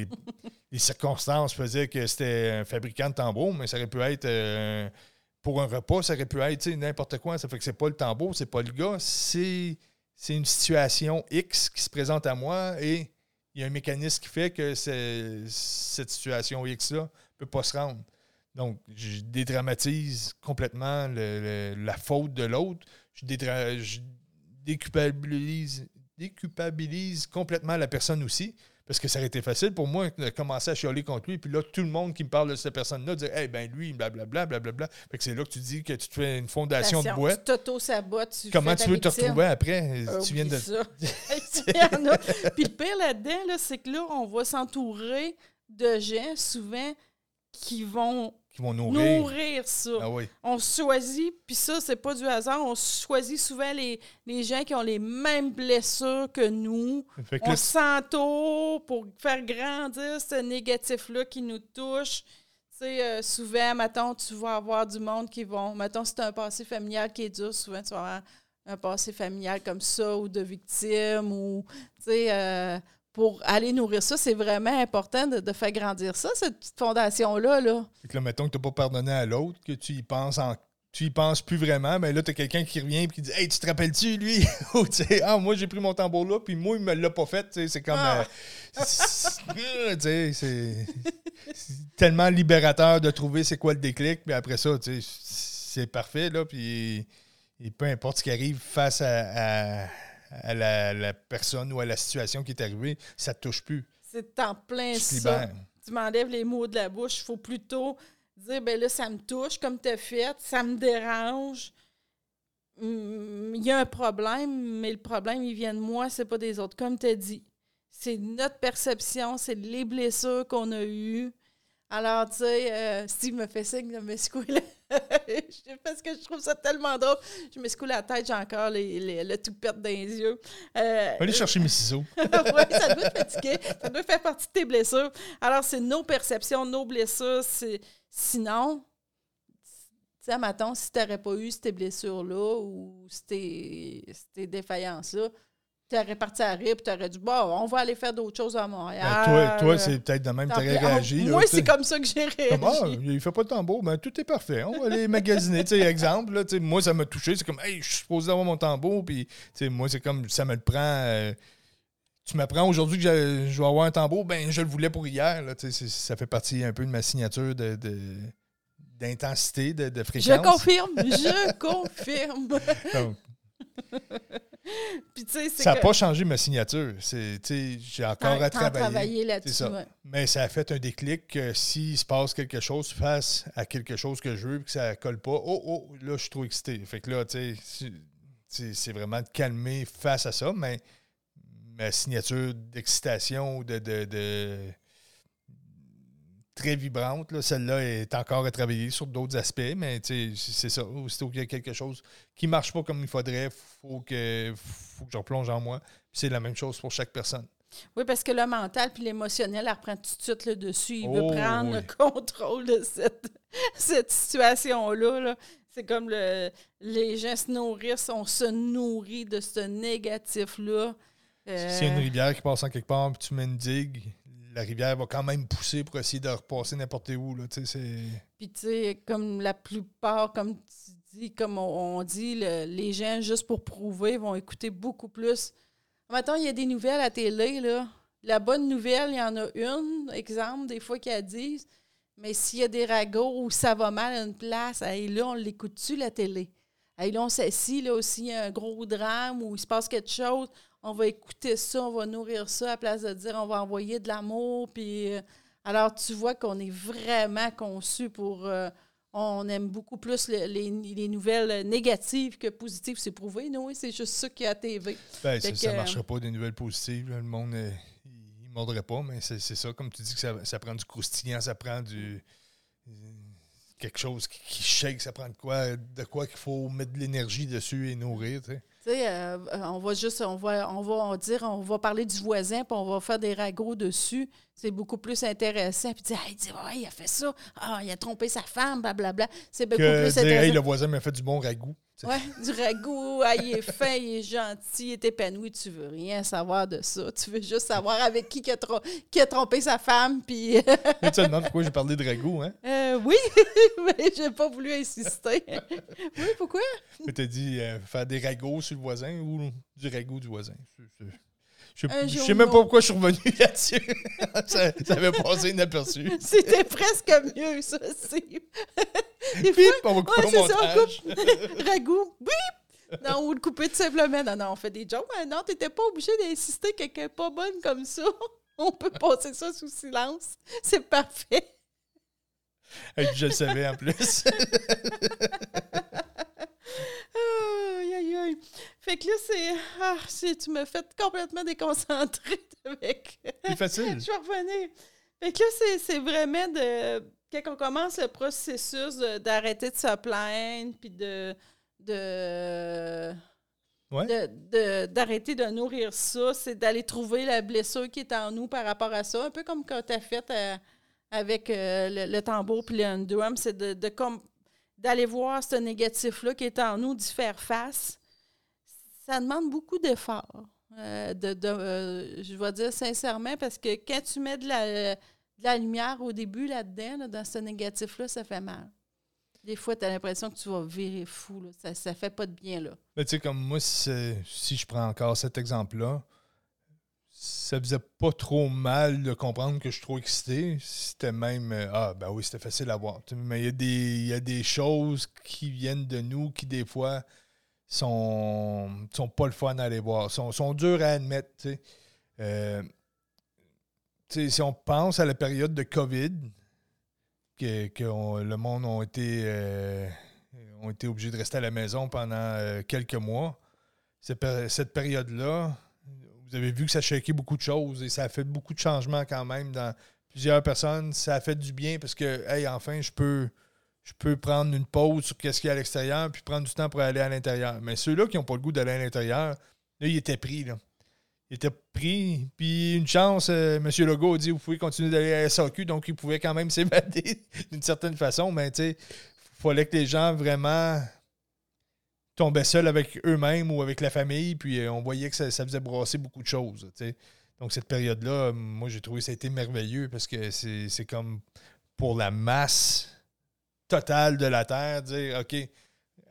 les, circonstances faisaient que c'était un fabricant de tambours, mais ça aurait pu être euh, pour un repas, ça aurait pu être n'importe quoi. Ça fait que c'est pas le tambour, c'est pas le gars, c'est c'est une situation X qui se présente à moi et il y a un mécanisme qui fait que cette situation X-là ne peut pas se rendre. Donc, je dédramatise complètement la faute de l'autre. Je, je déculpabilise complètement la personne aussi. Parce que ça aurait été facile pour moi de commencer à chialer contre lui. Puis là, tout le monde qui me parle de cette personne-là dit Hey, ben lui, blablabla, blablabla. Fait que c'est là que tu dis que tu te fais une fondation de boîte. Tu t'auto-sabotes. Comment tu veux te retrouver après? Ah, Tu viens de. ça. Puis le pire là-dedans, là, c'est que là, on va s'entourer de gens, souvent, qui vont qui vont nourrir. nourrir ça. Ah oui. On choisit, puis ça, c'est pas du hasard, on choisit souvent les, les gens qui ont les mêmes blessures que nous. Que On s'entoure pour faire grandir ce négatif-là qui nous touche. Tu sais, euh, souvent, mettons, tu vas avoir du monde qui vont. Mettons, si tu un passé familial qui est dur, souvent, tu vas avoir un passé familial comme ça, ou de victime, ou. Tu sais, euh, pour aller nourrir ça, c'est vraiment important de, de faire grandir ça, cette petite fondation-là. Là. fait que là, mettons que tu n'as pas pardonné à l'autre, que tu y penses en. Tu y penses plus vraiment, mais là, tu as quelqu'un qui revient et qui dit Hey, tu te rappelles-tu, lui? Ou tu sais, Ah, moi, j'ai pris mon tambour là, puis moi, il me l'a pas fait. Tu sais, C'est comme. Ah. euh, c'est- tu sais, c'est c'est tellement libérateur de trouver c'est quoi le déclic, puis après ça, tu sais, c'est parfait, là, puis et peu importe ce qui arrive face à, à- à la, la personne ou à la situation qui est arrivée, ça te touche plus. C'est en plein Tu ça. tu m'enlèves les mots de la bouche. Il faut plutôt dire, ben là, ça me touche, comme tu as fait, ça me dérange. Hum, Il y a un problème, mais le problème, il vient de moi, c'est pas des autres. Comme tu as dit, c'est notre perception, c'est les blessures qu'on a eues. Alors, tu sais, euh, Steve me fait signe de me secouer la- Parce que je trouve ça tellement drôle. Je me secoue la tête, j'ai encore les, les- le tout pète dans les yeux. Euh, Allez chercher mes ciseaux. oui, ça doit te fatiguer. Ça doit faire partie de tes blessures. Alors, c'est nos perceptions, nos blessures. c'est- Sinon, tu sais, si tu n'aurais pas eu ces blessures-là ou ces, ces défaillances-là, tu aurais parti à et tu aurais dit, bon, on va aller faire d'autres choses à Montréal. Ben, toi, toi c'est peut-être de même que Tant tu pis. réagi. Ah, Moi, c'est comme ça que j'ai réagi. Comme, ah, il fait pas de tambour, ben tout est parfait. On va aller magasiner. tu sais, exemple, là, moi, ça m'a touché. C'est comme, hey, je suis supposé avoir mon tambour. Puis, moi, c'est comme, ça me le prend. euh, tu m'apprends aujourd'hui que je, je vais avoir un tambour, ben je le voulais pour hier. Là, ça fait partie un peu de ma signature de, de- d'intensité, de, de je fréquence. confirme, je confirme. Donc, Puis, tu sais, c'est ça n'a que pas changé ma signature. C'est, tu sais, j'ai encore à travailler. là-dessus. ouais. Mais ça a fait un déclic que s'il se passe quelque chose face à quelque chose que je veux et que ça colle pas, oh, oh, là, je suis trop excité. Fait que là, tu sais, c'est- vraiment de calmer face à ça, mais ma signature d'excitation ou de, de- de- très vibrante, là, celle-là est encore à travailler sur d'autres aspects, mais c'est ça. Aussitôt qu'il y a quelque chose qui marche pas comme il faudrait, faut que, faut que je replonge en moi. C'est la même chose pour chaque personne. Oui, parce que le mental puis l'émotionnel, elle reprend tout de suite le dessus. Il veut Oh, prendre oui. le contrôle de cette, cette situation-là. là. C'est comme le, les gens se nourrissent, on se nourrit de ce négatif-là. Euh, a une rivière qui passe en quelque part, puis tu mets une digue, la rivière va quand même pousser pour essayer de repasser n'importe où. Là, Puis, tu sais, comme la plupart, comme tu dis, comme on, dit, le- les gens, juste pour prouver, vont écouter beaucoup plus. Maintenant, il y a des nouvelles à télé, là. La bonne nouvelle, il y en a une, exemple, des fois qu'elles disent. Mais s'il y a des ragots où ça va mal à une place, hey, là, on l'écoute-tu, la télé? Hey, là, on s'assit, là, aussi, il y a un gros drame où il se passe quelque chose, on va écouter ça, on va nourrir ça, à la place de dire on va envoyer de l'amour, puis... euh, alors, tu vois qu'on est vraiment conçu pour. euh, on aime beaucoup plus le- les, les nouvelles négatives que positives. C'est prouvé, non? C'est juste ça qu'il y a à TV. Ben, Fait ça, ça euh, marcherait pas des nouvelles positives. là. Le monde, il, il mordrait pas, mais c'est ça. Comme tu dis que ça, ça prend du croustillant, ça prend du. quelque chose qui, qui shake, ça prend de quoi, de quoi qu'il faut mettre de l'énergie dessus et nourrir. tu sais. Tu sais, euh, euh, on va juste, on va, on va dire, on va parler du voisin, puis on va faire des ragots dessus. C'est beaucoup plus intéressant. Puis dire, hey, dis, ouais, il a fait ça. Ah, il a trompé sa femme, blablabla. C'est beaucoup Que plus dire, intéressant. hey, le voisin m'a fait du bon ragoût. Ouais, du ragoût, ah, il est fin, il est gentil, il est épanoui, tu veux rien savoir de ça. Tu veux juste savoir avec qui qui a, tro- qui a trompé sa femme, puis... Tu te demandes pourquoi j'ai parlé de ragoût, hein? Euh, oui, mais j'ai pas voulu insister. oui, pourquoi? Mais t'as dit euh, faire des ragots sur le voisin ou du ragoût du voisin? Je jour sais ou même pas pourquoi je suis revenu là-dessus. ça, ça avait passé inaperçu. C'était presque mieux, ça. Des fois, on va couper ouais, au c'est ça, on montage. ragoût, bip! Non, ou le couper tout simplement. Non, non, on fait des jokes. Mais non, t'étais pas obligé d'insister que quelqu'un pas bonne comme ça. On peut passer ça sous silence. C'est parfait. Je le savais en plus. Aïe, aïe. Fait que là, c'est. Ah, tu me fais complètement déconcentrée avec. C'est facile. Je vais revenir. Fait que là, c'est- vraiment de. Quand on commence le processus d'arrêter de, se plaindre, puis de. de Ouais. de- de- d'arrêter de, nourrir ça, c'est d'aller trouver la blessure qui est en nous par rapport à ça. Un peu comme quand tu as fait euh, avec euh, le, le tambour puis le drum, c'est de, de comme d'aller voir ce négatif-là qui est en nous, d'y faire face. Ça demande beaucoup d'efforts. euh, de, euh, je vais dire sincèrement, parce que quand tu mets de la, de la lumière au début là-dedans, là, dans ce négatif-là, ça fait mal. Des fois, tu as l'impression que tu vas virer fou. là. Ça, ça fait pas de bien. là. Mais tu sais, comme moi, si, si je prends encore cet exemple-là, ça faisait pas trop mal de comprendre que je suis trop excité. C'était même euh, Ah, ben oui, c'était facile à voir. Mais il y, a des- choses qui viennent de nous qui, des fois, sont, sont pas le fun à aller voir. sont, sont dures à admettre. Euh, si on pense à la période de COVID, que, le monde a été, euh, de rester à la maison pendant euh, quelques mois, cette, cette période-là, vous avez vu que ça a shaké beaucoup de choses et ça a fait beaucoup de changements quand même dans plusieurs personnes. Ça a fait du bien parce que, hey, enfin, je peux, je peux prendre une pause sur ce qu'il y a à l'extérieur puis prendre du temps pour aller à l'intérieur. Mais ceux-là qui n'ont pas le goût d'aller à l'intérieur, là, ils étaient pris. Là. Ils étaient pris. Puis une chance, euh, M. Legault a dit vous pouvez continuer d'aller à SAQ, donc ils pouvaient quand même s'évader d'une certaine façon. Mais tu sais, il fallait que les gens vraiment tombaient seuls avec eux-mêmes ou avec la famille, puis euh, on voyait que ça, ça faisait brasser beaucoup de choses. Donc cette période-là, moi j'ai trouvé que ça a été merveilleux parce que c'est comme pour la masse totale de la Terre, dire OK,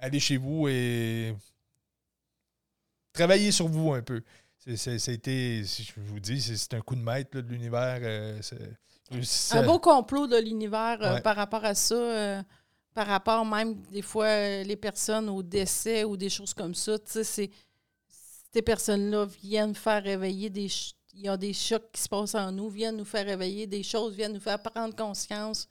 allez chez vous et travaillez sur vous un peu. Été, si je vous dis, c'est- un coup de maître là, de l'univers. euh, Un beau complot de l'univers euh, Ouais. par rapport à ça, euh, par rapport même des fois euh, les personnes au décès ou des choses comme ça. Tu sais, ces personnes-là viennent faire réveiller des. Il y a des chocs qui se passent en nous, viennent nous faire réveiller des choses, viennent nous faire prendre conscience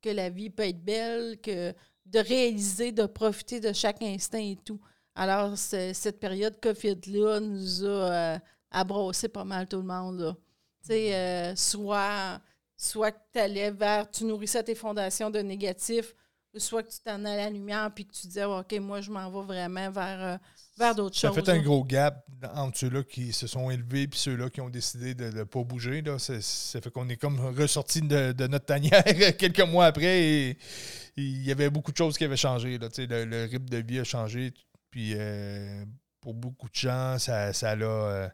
que la vie peut être belle, que de réaliser, de profiter de chaque instant et tout. Alors, cette période COVID-là nous a euh, abrassé pas mal tout le monde. là. Tu sais, euh, soit soit que tu allais vers, tu nourrissais tes fondations de négatif, ou soit que tu t'en allais à la lumière puis que tu disais, OK, moi, je m'en vais vraiment vers, euh, vers d'autres Ça choses. fait un gros gap entre ceux-là qui se sont élevés et ceux-là qui ont décidé de ne pas bouger. Là. Ça, ça fait qu'on est comme ressorti de, de notre tanière quelques mois après et il y avait beaucoup de choses qui avaient changé. Là. Le, le rythme de vie a changé. Puis euh, pour beaucoup de gens, ça, ça l'a. euh,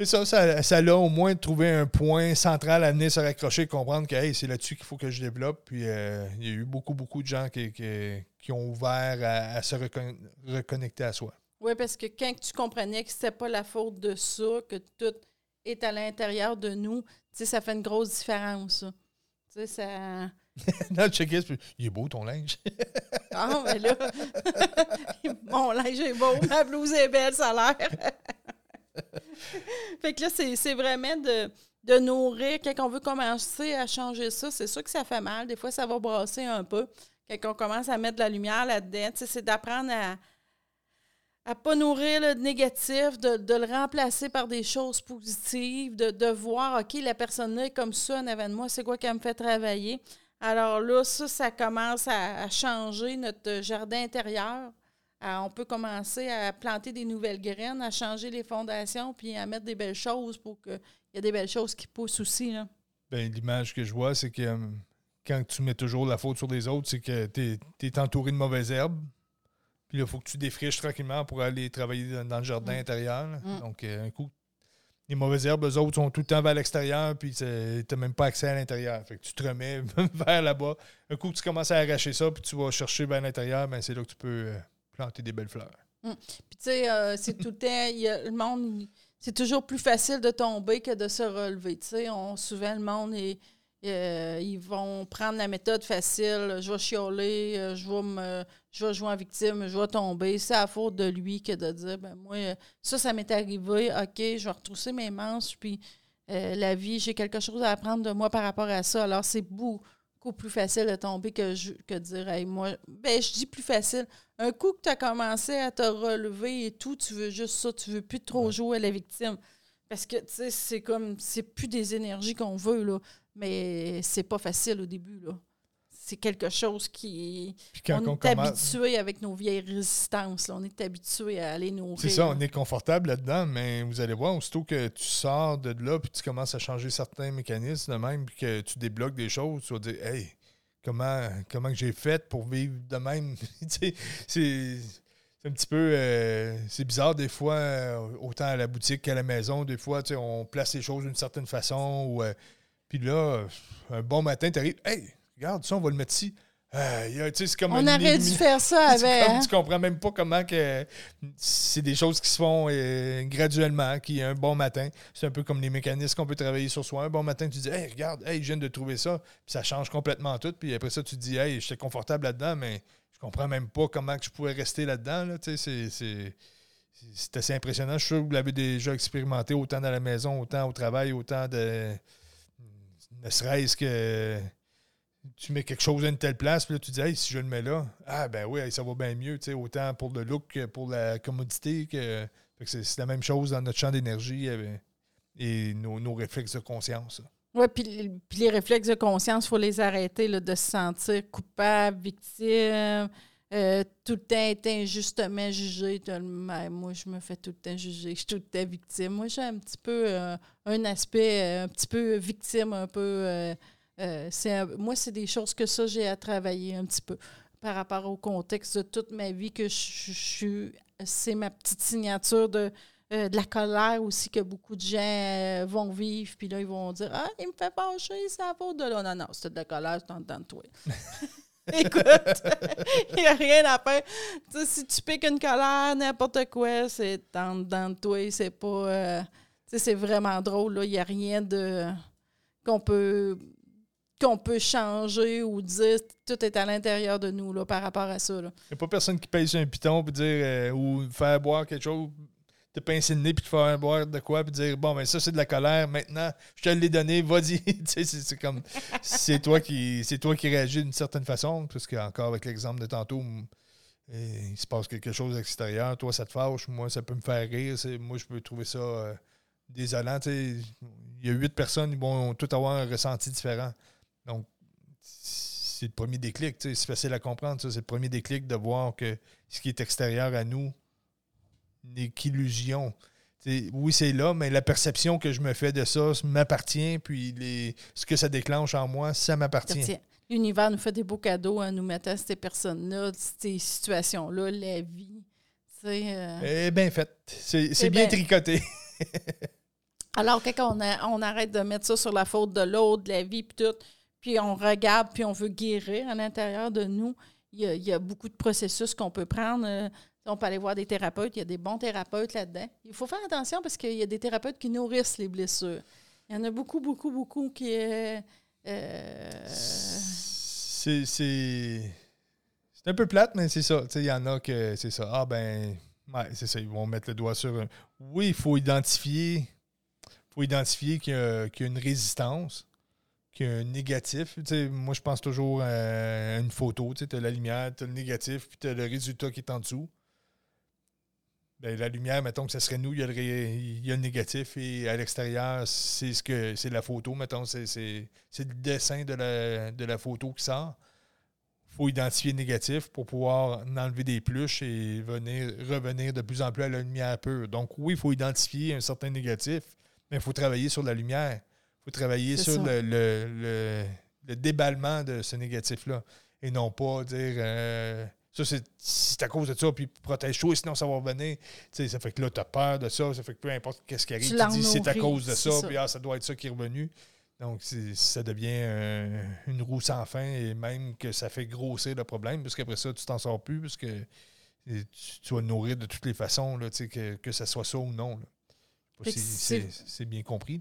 C'est ça, ça, ça l'a au moins trouvé un point central à venir se raccrocher et comprendre que hey, c'est là-dessus qu'il faut que je développe. Puis euh, il y a eu beaucoup, beaucoup de gens qui, qui, qui ont ouvert à, à se recon- reconnecter à soi. Oui, parce que quand tu comprenais que c'était pas la faute de ça, que tout est à l'intérieur de nous, tu sais, ça fait une grosse différence. Tu sais, ça. Dans le checklist, puis, il est beau ton linge. Ah, mais là, mon linge est beau, ma blouse est belle, ça a l'air. fait que là, c'est vraiment de, nourrir. Quand on veut commencer à changer ça, c'est sûr que ça fait mal. Des fois, ça va brasser un peu. Quand on commence à mettre de la lumière là-dedans, c'est d'apprendre à à pas nourrir le négatif, de, le remplacer par des choses positives, de, voir, OK, la personne-là est comme ça en avant de moi, c'est quoi qu'elle me fait travailler? Alors là, ça, ça commence à changer notre jardin intérieur. À- on peut commencer à planter des nouvelles graines, à changer les fondations, puis à mettre des belles choses pour qu'il y ait des belles choses qui poussent aussi. Là. Ben, L'image que je vois, c'est que euh, quand tu mets toujours la faute sur les autres, c'est que tu es, entouré de mauvaises herbes. Puis là, il faut que tu défriches tranquillement pour aller travailler dans, dans le jardin Mm. intérieur. Mm. Donc, euh, un coup, les mauvaises herbes, eux autres, sont tout le temps vers l'extérieur, puis tu n'as même pas accès à l'intérieur. Fait que tu te remets vers là-bas. Un coup, tu commences à arracher ça, puis tu vas chercher vers l'intérieur, ben, c'est là que tu peux euh, planter des belles fleurs. Puis tu sais, euh, c'est tout le temps, y a- le monde, c'est toujours plus facile de tomber que de se relever. Tu sais, souvent, le monde, euh, ils vont prendre la méthode facile. Je vais chialer, euh, je vais me, je vais jouer en victime, je vais tomber. C'est à faute de lui que de dire, ben moi, ça, ça m'est arrivé. OK, je vais retrousser mes manches, puis la vie, j'ai quelque chose à apprendre de moi par rapport à ça. Alors, c'est beaucoup plus facile de tomber que, je, que de dire, hey, moi, ben, je dis plus facile. Un coup que tu as commencé à te relever et tout, tu veux juste ça, tu veux plus trop jouer à la victime. Parce que, tu sais, c'est comme, c'est plus des énergies qu'on veut, là. Mais c'est pas facile au début, là. C'est quelque chose qui. On, on, est commence. habitué avec nos vieilles résistances, là. On est habitué à aller nourrir. C'est ça, on est confortable là-dedans, mais vous allez voir, aussitôt que tu sors de là, puis tu commences à changer certains mécanismes de même, puis que tu débloques des choses, tu vas dire, hey, comment, comment que j'ai fait pour vivre de même? C'est. Un petit peu. euh, c'est bizarre des fois, euh, autant à la boutique qu'à la maison. Des fois, tu sais, on place les choses d'une certaine façon. Ou, euh, puis là, un bon matin, tu arrives. Hey, regarde, ça, on va le mettre ici. Comme On aurait dû faire ça avec. comme hein? tu comprends même pas comment que c'est des choses qui se font euh, graduellement, qui un bon matin. C'est un peu comme les mécanismes qu'on peut travailler sur soi. Un bon matin, tu dis Hey, regarde, hey, je viens de trouver ça. Puis ça change complètement tout. Puis après ça, tu te dis Hey, j'étais confortable là-dedans, mais je comprends même pas comment que je pouvais rester là-dedans. Là. C'est assez impressionnant. Je suis sûr que vous l'avez déjà expérimenté autant dans la maison, autant au travail, autant de. Ne serait-ce que tu mets quelque chose à une telle place, puis là, tu dis, hey, si je le mets là, ah, ben oui, ça va bien mieux, autant pour le look que pour la commodité. que, que c'est, la même chose dans notre champ d'énergie euh, et nos, nos réflexes de conscience. Oui, puis, les- réflexes de conscience, il faut les arrêter, là, de se sentir coupable, victime, euh, tout le temps être injustement jugé. Moi, je me fais tout le temps juger, je suis tout le temps victime. Moi, j'ai un petit peu euh, un aspect un petit peu victime, un peu. Euh, c'est moi, c'est des choses que ça, j'ai à travailler un petit peu par rapport au contexte de toute ma vie que je, suis. C'est ma petite signature de, euh, de la colère aussi que beaucoup de gens euh, vont vivre. Puis là, ils vont dire Ah, il me fait fâcher, ça vaut de là. Non, non, c'est de la colère, c'est en dedans de toi. Écoute, il n'y a rien à faire. Tu sais, si tu piques une colère, n'importe quoi, c'est en dedans de toi. C'est pas. euh, c'est vraiment drôle. là. Il n'y a rien de qu'on peut qu'on peut changer ou dire tout est à l'intérieur de nous là, par rapport à ça. Il n'y a pas personne qui sur un piton puis dire euh, ou faire boire quelque chose, te pincer le nez puis te faire boire de quoi puis dire bon ben ça c'est de la colère maintenant je te l'ai donné vas-y. C'est, comme c'est toi qui c'est toi qui réagis d'une certaine façon parce que encore avec l'exemple de tantôt euh, il se passe quelque chose à l'extérieur toi ça te fâche moi ça peut me faire rire moi je peux trouver ça euh, désolant il y a huit personnes ils vont tous avoir un ressenti différent donc c'est le premier déclic, c'est facile à comprendre. C'est le premier déclic de voir que ce qui est extérieur à nous n'est qu'illusion. Oui, c'est là, mais la perception que je me fais de ça ça m'appartient, puis les, ce que ça déclenche en moi, ça m'appartient. L'univers nous fait des beaux cadeaux en nous mettant ces personnes-là, ces situations-là, la vie. Euh, Eh bien fait. C'est, bien ben- tricoté. Alors, quand on, on arrête de mettre ça sur la faute de l'autre, de la vie, puis tout, puis on regarde, puis on veut guérir à l'intérieur de nous, il y, a, beaucoup de processus qu'on peut prendre. Euh, on peut aller voir des thérapeutes, il y a des bons thérapeutes là-dedans. Il faut faire attention parce qu'il y a des thérapeutes qui nourrissent les blessures. Il y en a beaucoup, beaucoup, beaucoup qui. Euh, c'est. C'est un peu plate, mais c'est ça. Il y en a que c'est ça. Ah ben, c'est ça. Ils vont mettre le doigt sur. Oui, il faut identifier. faut identifier qu'il y, a une résistance, un négatif. moi, je pense toujours à une photo. Tu as la lumière, tu as le négatif, puis tu as le résultat qui est en dessous. Ben, la lumière, mettons que ce serait nous, il y, a le, négatif et à l'extérieur, c'est ce que c'est la photo, mettons, c'est, le dessin de la, de la photo qui sort. Il faut identifier le négatif pour pouvoir enlever des pluches et venir revenir de plus en plus à la lumière pure. Donc oui, il faut identifier un certain négatif, mais il faut travailler sur la lumière. Faut travailler sur le, déballement de ce négatif-là. Et non pas dire euh, ça, c'est à cause de ça, puis protège-toi, sinon ça va revenir. ça fait que là, tu as peur de ça, ça fait que peu importe qu'est-ce qui arrive, tu, dis c'est à cause de ça, puis ah, ça doit être ça qui est revenu. Donc, ça devient une roue sans fin et même que ça fait grossir le problème, parce qu'après ça, tu t'en sors plus, parce que tu, vas nourrir de toutes les façons, là, que, que ça soit ça ou non. C'est bien compris.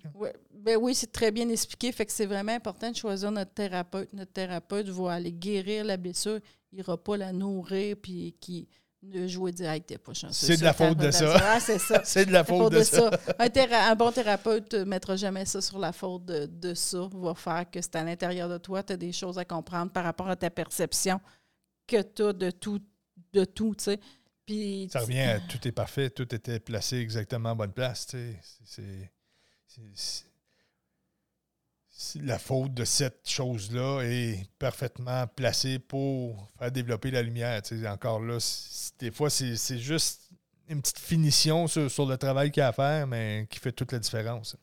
Ben oui, c'est très bien expliqué. Fait que c'est vraiment important de choisir notre thérapeute. Notre thérapeute va aller guérir la blessure. Il n'ira pas la nourrir puis qui ne jouer direct pas C'est de la faute de ça. c'est ça. c'est de la faute de, ça. Un, bon thérapeute ne mettra jamais ça sur la faute de, de ça. Va faire que c'est à l'intérieur de toi, tu as des choses à comprendre par rapport à ta perception que tu as de tout, de tout, tu sais ça revient à tout est parfait, tout était placé exactement à bonne place. C'est la faute de cette chose-là est parfaitement placée pour faire développer la lumière. Encore là, des fois, c'est juste une petite finition sur, le travail qu'il y a à faire, mais qui fait toute la différence.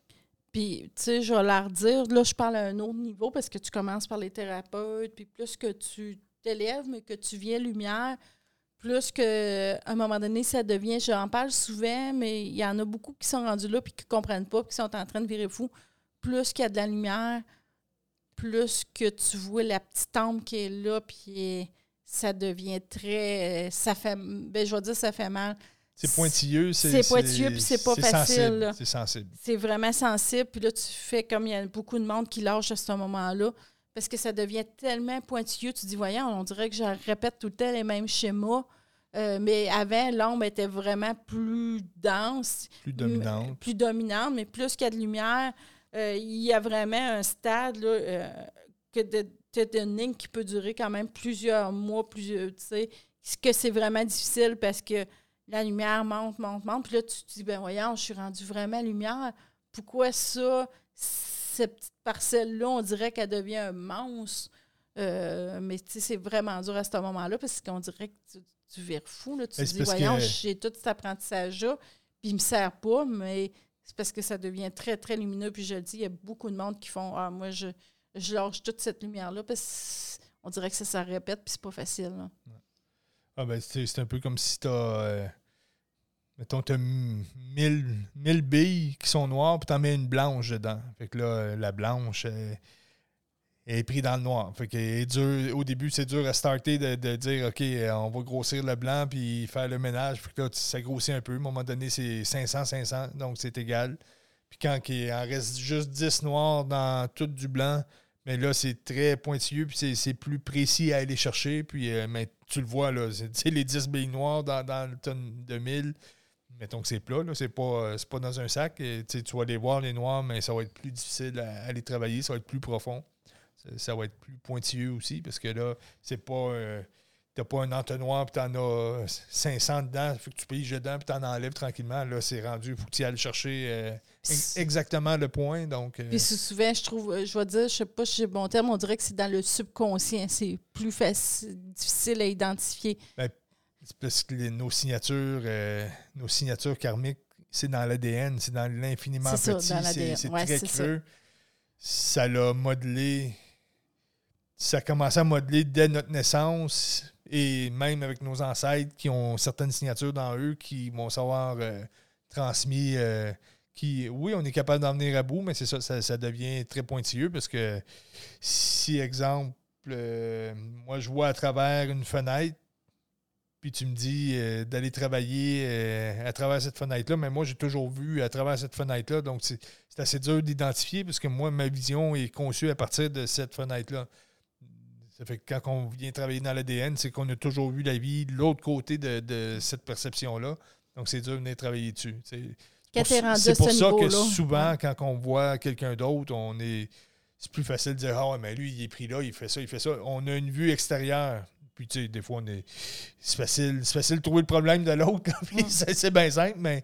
Puis, tu sais, je vais leur dire, là, je parle à un autre niveau parce que tu commences par les thérapeutes, puis plus que tu t'élèves, mais que tu viens lumière, plus qu'à un moment donné, ça devient, j'en parle souvent, mais il y en a beaucoup qui sont rendus là puis qui ne comprennent pas, puis qui sont en train de virer fou. Plus qu'il y a de la lumière, plus que tu vois la petite ombre qui est là, puis ça devient très. Ça fait. Ben, je vais dire, ça fait mal. C'est pointilleux, c'est. C'est pointilleux, puis c'est pas facile. C'est sensible. C'est vraiment sensible, puis là, tu fais comme il y a beaucoup de monde qui lâche à ce moment-là parce que ça devient tellement pointilleux. Tu dis, voyons, on dirait que je répète tout le temps les mêmes schémas. Euh, mais avant, l'ombre était vraiment plus dense. Plus dominante. Plus dominante, mais plus qu'il y a de lumière, euh, il y a vraiment un stade là, euh, que de, une ligne qui peut durer quand même plusieurs mois, plusieurs, tu sais, que c'est vraiment difficile parce que la lumière monte, monte, monte. Puis là, tu te dis, ben voyons, je suis rendu vraiment lumière. Pourquoi ça, cette petite parcelle-là, on dirait qu'elle devient un monstre? mais tu sais, c'est vraiment dur à ce moment-là parce qu'on dirait que tu, tu vires fou. Là. Tu te dis, voyons, j'ai tout cet apprentissage-là, puis il ne me sert pas, mais c'est parce que ça devient très, très lumineux. Puis je le dis, il y a beaucoup de monde qui font Ah, moi, je, je lâche toute cette lumière-là, parce qu'on dirait que ça se répète, puis c'est pas facile. Ah, ben, c'est un peu comme si tu as. Euh, mettons, tu as 1000, billes qui sont noires, puis tu en mets une blanche dedans. Fait que là, la blanche, est pris dans le noir. Fait que au début, c'est dur à starter de, dire OK, on va grossir le blanc puis faire le ménage. Puis là, ça grossit un peu. À un moment donné, c'est 500, 500, donc c'est égal. Puis quand il en reste juste 10 noirs dans tout du blanc, mais là, c'est très pointilleux, puis c'est plus précis à aller chercher. Puis euh, tu le vois, là, les 10 billes noires dans, dans le tonne de 1000. Mettons que c'est plat, là, c'est pas, euh, pas dans un sac. Et, tu vas les voir, les noirs, mais ça va être plus difficile à, à les travailler, ça va être plus profond ça va être plus pointilleux aussi parce que là, c'est pas. Euh, t'as pas un entonnoir puis t'en as 500 dedans, il faut que tu piges dedans puis t'en enlèves tranquillement. Là, c'est rendu, il faut que tu ailles chercher euh, exactement le point. Donc, euh, Puis souvent, je trouve, je vais dire, je sais pas si j'ai bon terme, on dirait que c'est dans le subconscient. C'est plus facile, difficile à identifier. Ben, parce que nos signatures, nos signatures karmiques, c'est dans l'ADN, c'est dans l'infiniment petit, c'est très creux. Ça l'a modelé ça a commencé à modeler dès notre naissance et même avec nos ancêtres qui ont certaines signatures dans eux qui vont savoir euh, transmis euh, qui, oui, on est capable d'en venir à bout, mais c'est ça, ça, devient très pointilleux parce que si, exemple, euh, moi je vois à travers une fenêtre, puis tu me dis euh, d'aller travailler euh, à travers cette fenêtre-là, mais moi j'ai toujours vu à travers cette fenêtre-là, donc c'est assez dur d'identifier parce que moi, ma vision est conçue à partir de cette fenêtre-là. Ça fait que quand on vient travailler dans l'ADN, c'est qu'on a toujours vu la vie de l'autre côté de, cette perception-là. Donc, c'est dur de venir travailler dessus. C'est pour, ça que souvent, quand on voit quelqu'un d'autre, on est. C'est plus facile de dire Ah, mais lui, il est pris là, il fait ça, il fait ça. On a une vue extérieure. Puis, tu sais, des fois, on est. C'est facile, facile de trouver le problème de l'autre. c'est bien simple, mais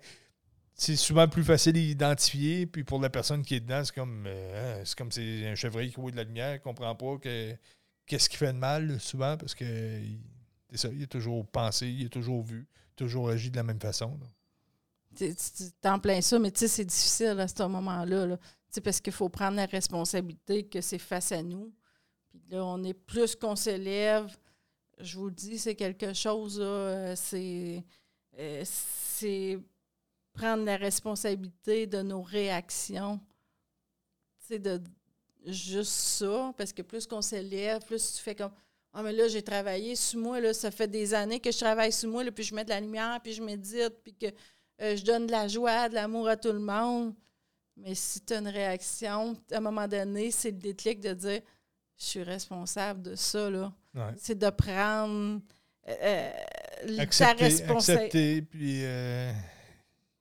c'est souvent plus facile d'identifier. Puis, pour la personne qui est dedans, c'est comme. Euh, c'est comme c'est un chevreuil qui voit de la lumière, il comprend pas que qu'est-ce qui fait de mal, souvent, parce que c'est ça, il a toujours pensé, il a toujours vu, toujours agi de la même façon. Tu en plein ça, mais tu sais, c'est difficile à ce moment-là. Là. Parce qu'il faut prendre la responsabilité que c'est face à nous. Puis là, on est plus qu'on s'élève. Je vous le dis, c'est quelque chose, euh, c'est, euh, c'est prendre la responsabilité de nos réactions. Sais, de, juste ça, parce que plus qu'on s'élève, plus tu fais comme Ah, mais là, j'ai travaillé sous moi, là, ça fait des années que je travaille sous moi, là, puis je mets de la lumière, puis je médite, puis que euh, je donne de la joie, de l'amour à tout le monde. Mais si tu as une réaction, à un moment donné, c'est le déclic de dire Je suis responsable de ça, là. C'est de prendre euh, euh ta responsabilité. puis, euh,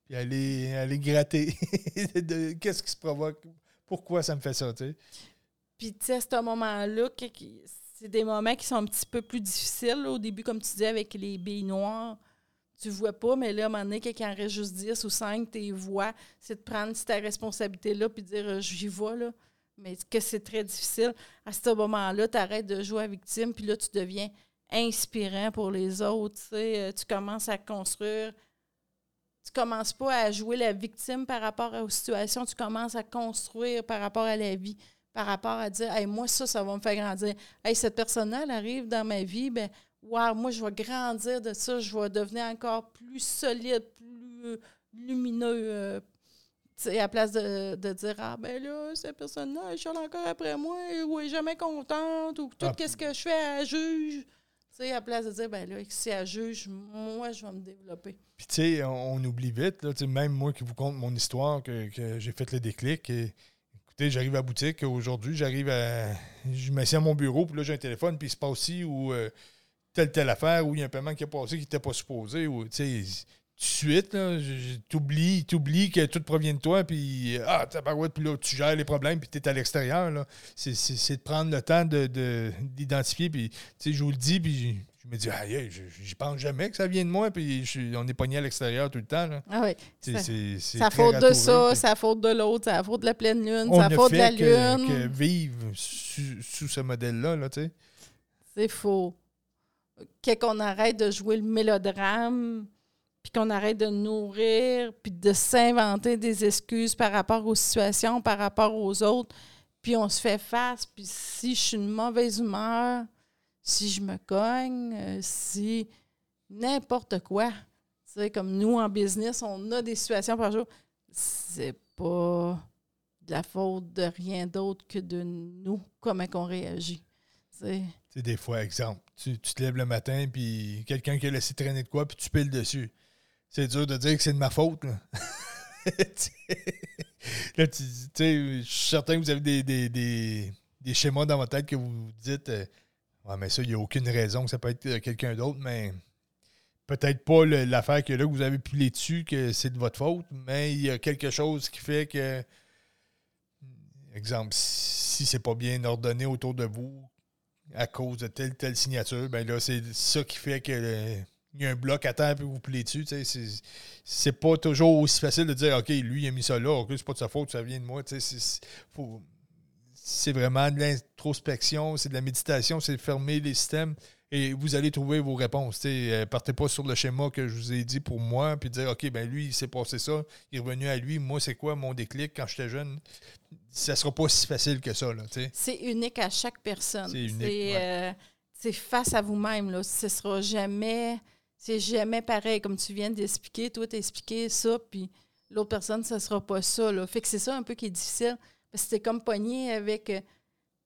puis aller, aller gratter. Qu'est-ce qui se provoque? pourquoi ça me fait ça, tu sais? Puis, tu sais, à ce moment-là, c'est des moments qui sont un petit peu plus difficiles. Au début, comme tu disais, avec les billes noires, tu vois pas, mais là, à un moment donné, quelqu'un en reste juste 10 ou 5, tes voix, c'est de prendre ta responsabilité-là puis de dire euh, j'y vais, là. Mais que c'est très difficile. À ce moment-là, tu arrêtes de jouer à victime, puis là, tu deviens inspirant pour les autres. Euh, tu commences à construire tu commences pas à jouer la victime par rapport aux situations, tu commences à construire par rapport à la vie, par rapport à dire hey, moi, ça, ça va me faire grandir. Hey, cette personne-là, elle arrive dans ma vie, ben wow, moi, je vais grandir de ça, je vais devenir encore plus solide, plus lumineux. Euh, à la place de, dire Ah ben là, cette personne-là, elle chante encore après moi, ou elle est jamais contente, ou tout ah. ce que je fais, elle juge. Tu sais, à place de dire, ben là, si elle juge, moi, je vais me développer. Puis, tu sais, on, oublie vite, là, même moi qui vous conte mon histoire, que, j'ai fait le déclic. Et, écoutez, j'arrive à la boutique. Aujourd'hui, j'arrive à. Je m'assieds à mon bureau, puis là, j'ai un téléphone, puis il se passe aussi, ou euh, telle, telle affaire, ou il y a un paiement qui est passé qui n'était pas supposé, ou, tu sais de suite, t'oublies, t'oublies que tout provient de toi, puis ah, puis là, tu gères les problèmes, puis tu es à l'extérieur. C'est, de prendre le temps de, d'identifier, puis tu sais, je vous le dis, puis je, me dis, aïe, j'y pense jamais que ça vient de moi, puis on est pogné à l'extérieur tout le temps. Là. Ah oui. C'est, ça faute de ça, ça faute de l'autre, ça faute de la pleine lune, ça faute de la lune. Que, vivre sous, ce modèle-là, là, tu sais. C'est faux. Qu'on arrête de jouer le mélodrame puis qu'on arrête de nourrir, puis de s'inventer des excuses par rapport aux situations, par rapport aux autres, puis on se fait face, puis si je suis une mauvaise humeur, si je me cogne, euh, si n'importe quoi, tu comme nous en business, on a des situations par jour, c'est pas de la faute de rien d'autre que de nous, comment qu'on réagit. Tu des fois, exemple, tu, tu, te lèves le matin, puis quelqu'un qui a laissé traîner de quoi, puis tu piles dessus c'est dur de dire que c'est de ma faute. Là. là tu, je suis certain que vous avez des, des, schémas dans votre tête que vous dites euh, Ouais, mais ça, il n'y a aucune raison que ça peut être euh, quelqu'un d'autre, mais peut-être pas l'affaire que là, vous avez pilé dessus, que c'est de votre faute, mais il y a quelque chose qui fait que, exemple, si c'est pas bien ordonné autour de vous à cause de telle telle signature, ben là, c'est ça qui fait que il y a un bloc à terre et vous plaît dessus. C'est pas toujours aussi facile de dire OK, lui, il a mis ça là, OK, c'est pas de sa faute, ça vient de moi. C'est vraiment de l'introspection, c'est de la méditation, c'est de fermer les systèmes et vous allez trouver vos réponses. Euh, partez pas sur le schéma que je vous ai dit pour moi, puis dire OK, ben lui, il s'est passé ça, il est revenu à lui, moi, c'est quoi mon déclic quand j'étais jeune? Ça sera pas si facile que ça. C'est unique à chaque personne. C'est unique. Euh, c'est face à vous-même. Ce sera jamais c'est jamais pareil, comme tu viens d'expliquer. Toi, expliqué ça, puis l'autre personne, ne sera pas ça. Là. Fait que c'est ça un peu qui est difficile. Parce que t'es comme pogné avec euh,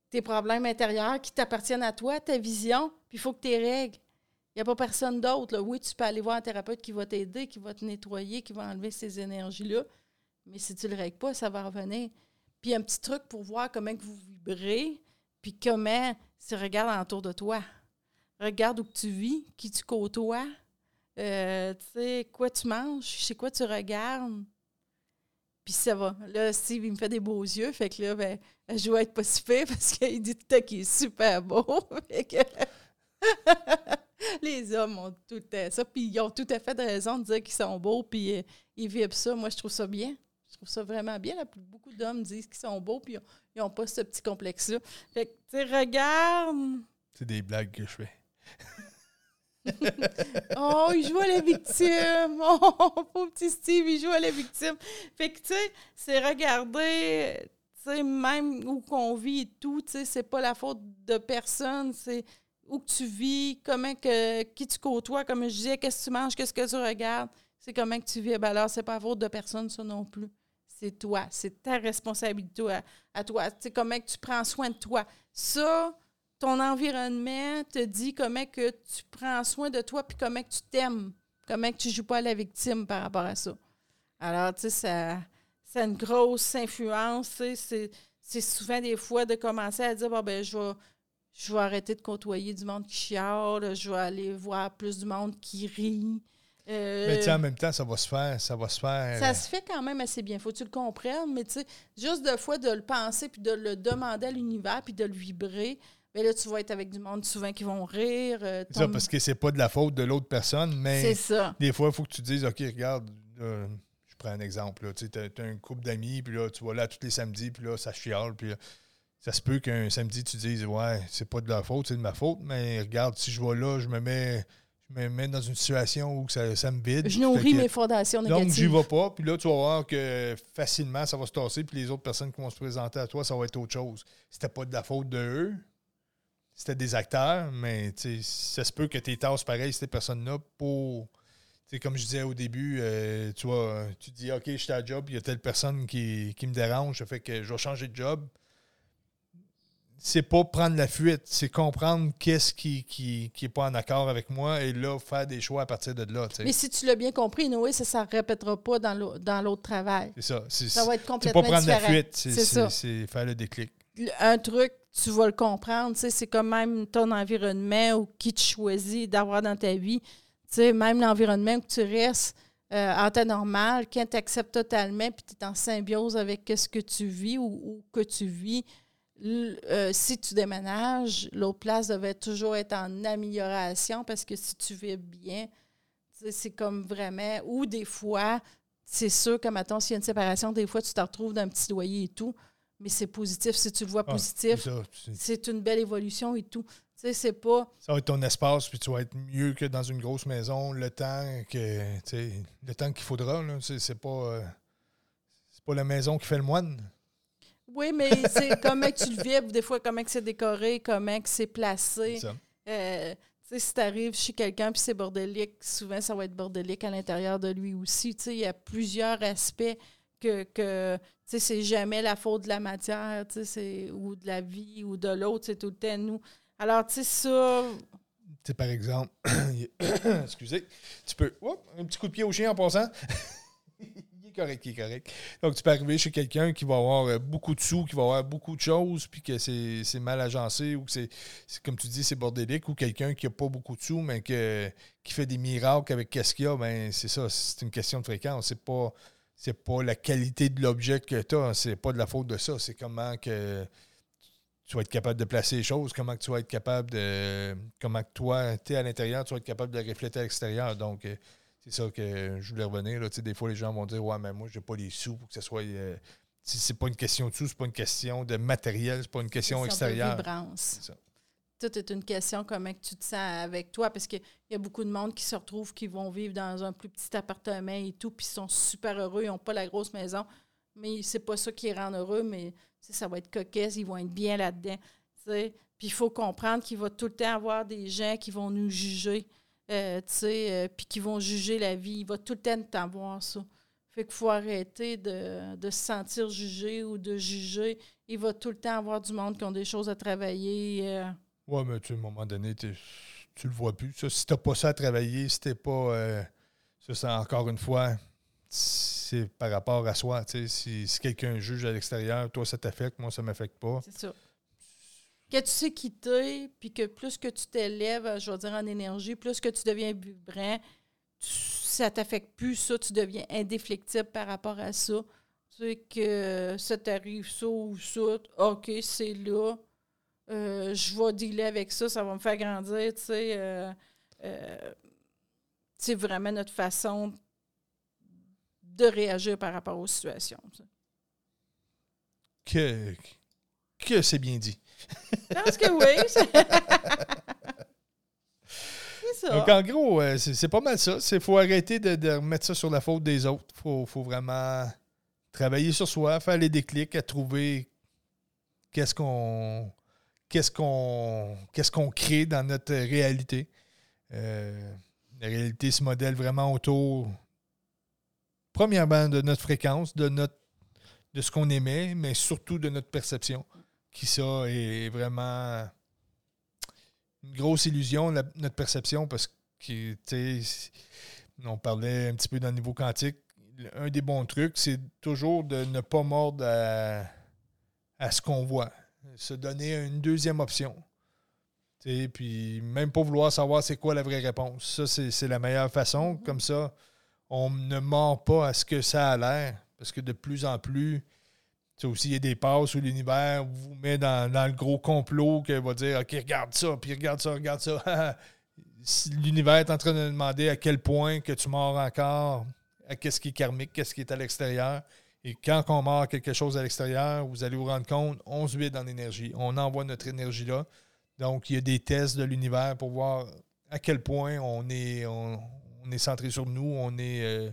tes problèmes intérieurs qui t'appartiennent à toi, ta vision, puis il faut que tu les règles. Il n'y a pas personne d'autre. Oui, tu peux aller voir un thérapeute qui va t'aider, qui va te nettoyer, qui va enlever ces énergies-là. Mais si tu ne le règles pas, ça va revenir. Puis un petit truc pour voir comment vous vibrez, puis comment, c'est regarde autour de toi. Regarde où tu vis, qui tu côtoies, euh, tu sais, quoi tu manges, chez quoi tu regardes. Puis ça va. Là, Steve, il me fait des beaux yeux. Fait que là, ben, je vais être pas si parce qu'il dit tout qu'il est super beau. les hommes ont tout à ça. Puis ils ont tout à fait de raison de dire qu'ils sont beaux. Puis euh, ils vivent ça. Moi, je trouve ça bien. Je trouve ça vraiment bien. beaucoup d'hommes disent qu'ils sont beaux. Puis ils n'ont pas ce petit complexe-là. Fait que, tu regarde. C'est des blagues que je fais. oh, il joue à la victime. Oh, pauvre petit Steve, il joue à la victime. Fait que, tu sais, c'est regarder, tu sais, même où qu'on vit et tout, tu sais, c'est pas la faute de personne, c'est où que tu vis, comment que, qui tu côtoies, comme je disais, qu'est-ce que tu manges, qu'est-ce que tu regardes, c'est comment que tu vis. Ben alors, c'est pas la faute de personne, ça non plus. C'est toi, c'est ta responsabilité à, à toi. Sais, comment que tu prends soin de toi. Ça, ton environnement te dit comment que tu prends soin de toi puis comment que tu t'aimes, comment que tu ne joues pas à la victime par rapport à ça. Alors, tu sais, ça, ça a une grosse influence. C'est souvent des fois de commencer à dire, bon, ben, je vais, je vais arrêter de côtoyer du monde qui chiale, je vais aller voir plus du monde qui rit. Euh, mais en même temps, ça va se faire, ça va se faire. Ça se fait quand même assez bien. Faut que tu le comprennes, mais tu sais, juste de fois de le penser puis de le demander à l'univers puis de le vibrer, mais là, tu vas être avec du monde souvent qui vont rire. Euh, c'est ça, parce que c'est pas de la faute de l'autre personne, mais ça. des fois, il faut que tu dises OK, regarde, je prends un exemple. Tu as, as, un couple d'amis, puis là, tu vas là tous les samedis, puis là, ça chiale, puis ça se peut qu'un samedi, tu dises Ouais, c'est pas de la faute, c'est de ma faute, mais regarde, si je vais là, je me mets. Je me mets dans une situation où ça, ça me vide. Je nourris mes fondations négatives. Donc, j'y vais pas. Puis là, tu vas voir que facilement, ça va se tasser. Puis les autres personnes qui vont se présenter à toi, ça va être autre chose. C'était pas de la faute de eux, c'était des acteurs, mais ça se peut que tu tasses pareil, ces personnes-là, pour. comme je disais au début, euh, tu vois, tu dis OK, je suis à job, il y a telle personne qui, me dérange, ça fait que je vais changer de job. C'est pas prendre la fuite, c'est comprendre qu'est-ce qui n'est qui, pas en accord avec moi et là, faire des choix à partir de là. Mais si tu l'as bien compris, Noé, ça ne se répétera pas dans l'autre travail. C'est ça. Ça va être complètement C'est pas prendre la fuite, c'est faire le déclic. Un truc tu vas le comprendre. C'est comme même ton environnement ou qui tu choisis d'avoir dans ta vie. même l'environnement où tu restes euh, en temps normal, quand tu acceptes totalement puis tu es en symbiose avec ce que tu vis ou, que tu vis, euh, si tu déménages, l'autre place devait toujours être en amélioration parce que si tu vis bien, c'est comme vraiment. Ou des fois, c'est sûr que, maintenant, s'il y a une séparation, des fois, tu te retrouves dans un petit loyer et tout mais c'est positif. Si tu le vois ah, positif, c'est une belle évolution et tout. Tu sais, c'est pas. Ça va être ton espace, puis tu vas être mieux que dans une grosse maison le temps que le temps qu'il faudra. C'est pas. Euh, c'est pas la maison qui fait le moine. Oui, mais c'est comment tu le vibres, des fois, comment c'est décoré, comment c'est placé. Euh, si tu arrives chez quelqu'un puis c'est bordélique, souvent ça va être bordélique à l'intérieur de lui aussi. Il y a plusieurs aspects que, que c'est jamais la faute de la matière ou de la vie ou de l'autre, c'est tout le temps nous. Alors, tu sais, ça. Tu sais, par exemple, excusez, tu peux. un petit coup de pied au chien en passant. il est correct, il est correct. Donc, tu peux arriver chez quelqu'un qui va avoir euh, beaucoup de sous, qui va avoir beaucoup de choses, puis que c'est mal agencé, ou que c'est, comme tu dis, c'est bordélique, ou quelqu'un qui n'a pas beaucoup de sous, mais que, qui fait des miracles avec qu'est-ce qu'il y a, ben c'est ça, c'est une question de fréquence. C'est pas c'est pas la qualité de l'objet que tu as, c'est pas de la faute de ça, c'est comment que tu vas être capable de placer les choses, comment que tu vas être capable de. Comment que toi, tu es à l'intérieur, tu vas être capable de refléter à l'extérieur. Donc, euh, c'est ça que je voulais revenir. Là. Des fois, les gens vont dire Ouais, mais moi, j'ai pas les sous pour que ce soit. Euh, c'est pas une question de sous, c'est pas une question de matériel, c'est pas une question extérieure. C'est ça tout est une question comment tu te sens avec toi, parce qu'il y a beaucoup de monde qui se retrouvent, qui vont vivre dans un plus petit appartement et tout, puis ils sont super heureux, ils n'ont pas la grosse maison, mais c'est pas ça qui les rend heureux, mais ça va être coquesse, ils vont être bien là-dedans. Puis il faut comprendre qu'il va tout le temps avoir des gens qui vont nous juger, euh, euh, puis qui vont juger la vie. Il va tout le temps avoir ça. Fait qu'il faut arrêter de, de, se sentir jugé ou de juger. Il va tout le temps avoir du monde qui ont des choses à travailler. Euh. Ouais, mais tu, à un moment donné, tu le vois plus. Ça, si t'as pas ça à travailler, si t'es pas. Euh, ça, c'est encore une fois, c'est par rapport à soi. Si, si quelqu'un juge à l'extérieur, toi, ça t'affecte, moi, ça m'affecte pas. C'est ça. Que tu sais quitter, puis que plus que tu t'élèves, je vais dire en énergie, plus que tu deviens vibrant, ça t'affecte plus, ça, tu deviens indéflectible par rapport à ça. Tu sais que ça t'arrive ça ou ça, OK, c'est là. Euh, je vais dealer avec ça, ça va me faire grandir, tu sais. Euh, euh, c'est vraiment notre façon de réagir par rapport aux situations. Que, que c'est bien dit. Je pense que oui. c'est ça. Donc, en gros, c'est pas mal ça. Il faut arrêter de, remettre ça sur la faute des autres. Il faut, vraiment travailler sur soi, faire les déclics, à trouver qu'est-ce qu'on qu'est-ce qu'on qu'est-ce qu'on crée dans notre réalité? Euh, la réalité se modèle vraiment autour premièrement, de notre fréquence, de, notre, de ce qu'on aimait, mais surtout de notre perception. Qui ça est vraiment une grosse illusion, notre perception, parce que, on parlait un petit peu dans le niveau quantique. Un des bons trucs, c'est toujours de ne pas mordre à ce qu'on voit. Se donner une deuxième option. Puis même pas vouloir savoir c'est quoi la vraie réponse. Ça, c'est la meilleure façon. Comme ça, on ne ment pas à ce que ça a l'air, parce que de plus en plus, tu aussi, il y a des passes où l'univers vous met dans, le gros complot qu'il va dire OK, regarde ça, puis regarde ça, regarde ça. l'univers est en train de demander à quel point que tu mords encore, à qu'est-ce qui est karmique, qu'est-ce qui est à l'extérieur. Et quand on mord quelque chose à l'extérieur, vous allez vous rendre compte, on se vide en énergie. On envoie notre énergie là. Donc, il y a des tests de l'univers pour voir à quel point on est, on est centré sur nous, on est euh,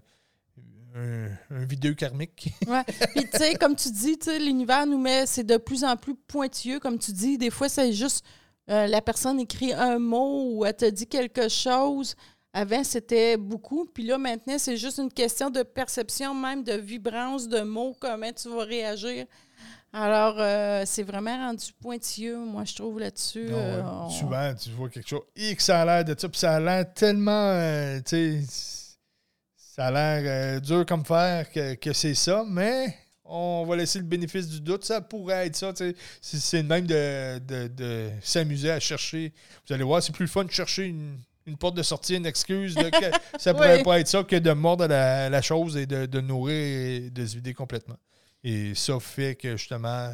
un, vidéo karmique. oui. Puis, tu sais, comme tu dis, l'univers nous met, c'est de plus en plus pointilleux, comme tu dis. Des fois, c'est juste euh, la personne écrit un mot ou elle te dit quelque chose. Avant, c'était beaucoup. Puis là, maintenant, c'est juste une question de perception, même de vibrance de mots, comment tu vas réagir. Alors, euh, c'est vraiment rendu pointilleux, moi, je trouve, là-dessus. Euh, souvent, tu vois quelque chose, X, ça a l'air de ça, puis ça a l'air tellement, euh, tu sais, ça a l'air dur comme faire que, c'est ça, mais on va laisser le bénéfice du doute. Ça pourrait être ça, tu sais. C'est même de, s'amuser à chercher. Vous allez voir, c'est plus le fun de chercher une, porte de sortie, une excuse. ça pourrait pas être ça que de mordre la, la chose et de, nourrir et de se vider complètement. Et ça fait que justement,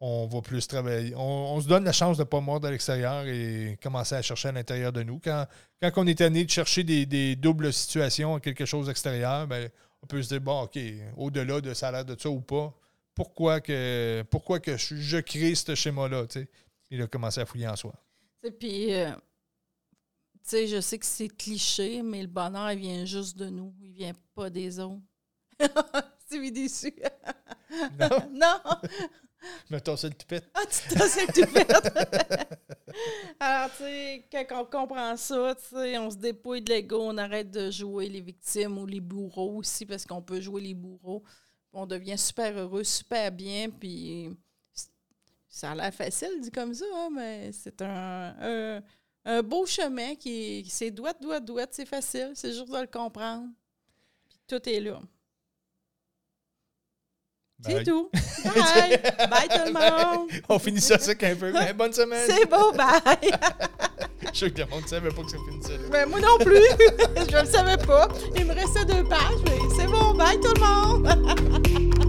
on va plus travailler. On, se donne la chance de ne pas mordre à l'extérieur et commencer à chercher à l'intérieur de nous. Quand, quand on est tanné de chercher des, doubles situations, quelque chose d'extérieur, ben, on peut se dire, bon, OK, au-delà de ça a l'air de ça ou pas, pourquoi que, pourquoi que je, crée ce schéma-là? Il a commencé à fouiller en soi. Puis, euh, sais, je sais que c'est cliché, mais le bonheur, il vient juste de nous. Il vient pas des autres. tu m'es déçu. Non. non. Mais t'as le toupette. Ah, tu t'as le toupette. Alors, tu sais, quand on comprend ça, tu sais, on se dépouille de l'ego, on arrête de jouer les victimes ou les bourreaux aussi, parce qu'on peut jouer les bourreaux. On devient super heureux, super bien, puis ça a l'air facile dit comme ça, hein, mais c'est un, un, beau chemin qui c'est douette, douette, douette, c'est facile, c'est juste de le comprendre. Puis tout est là. C'est tout. Bye. bye tout le monde. On finit ça sec un peu. Mais bonne semaine. C'est beau, bye. Je sais que le monde ne savait pas que ça finissait là. Ben, moi non plus. Je ne le savais pas. Il me restait deux pages, mais c'est bon. Bye tout le monde.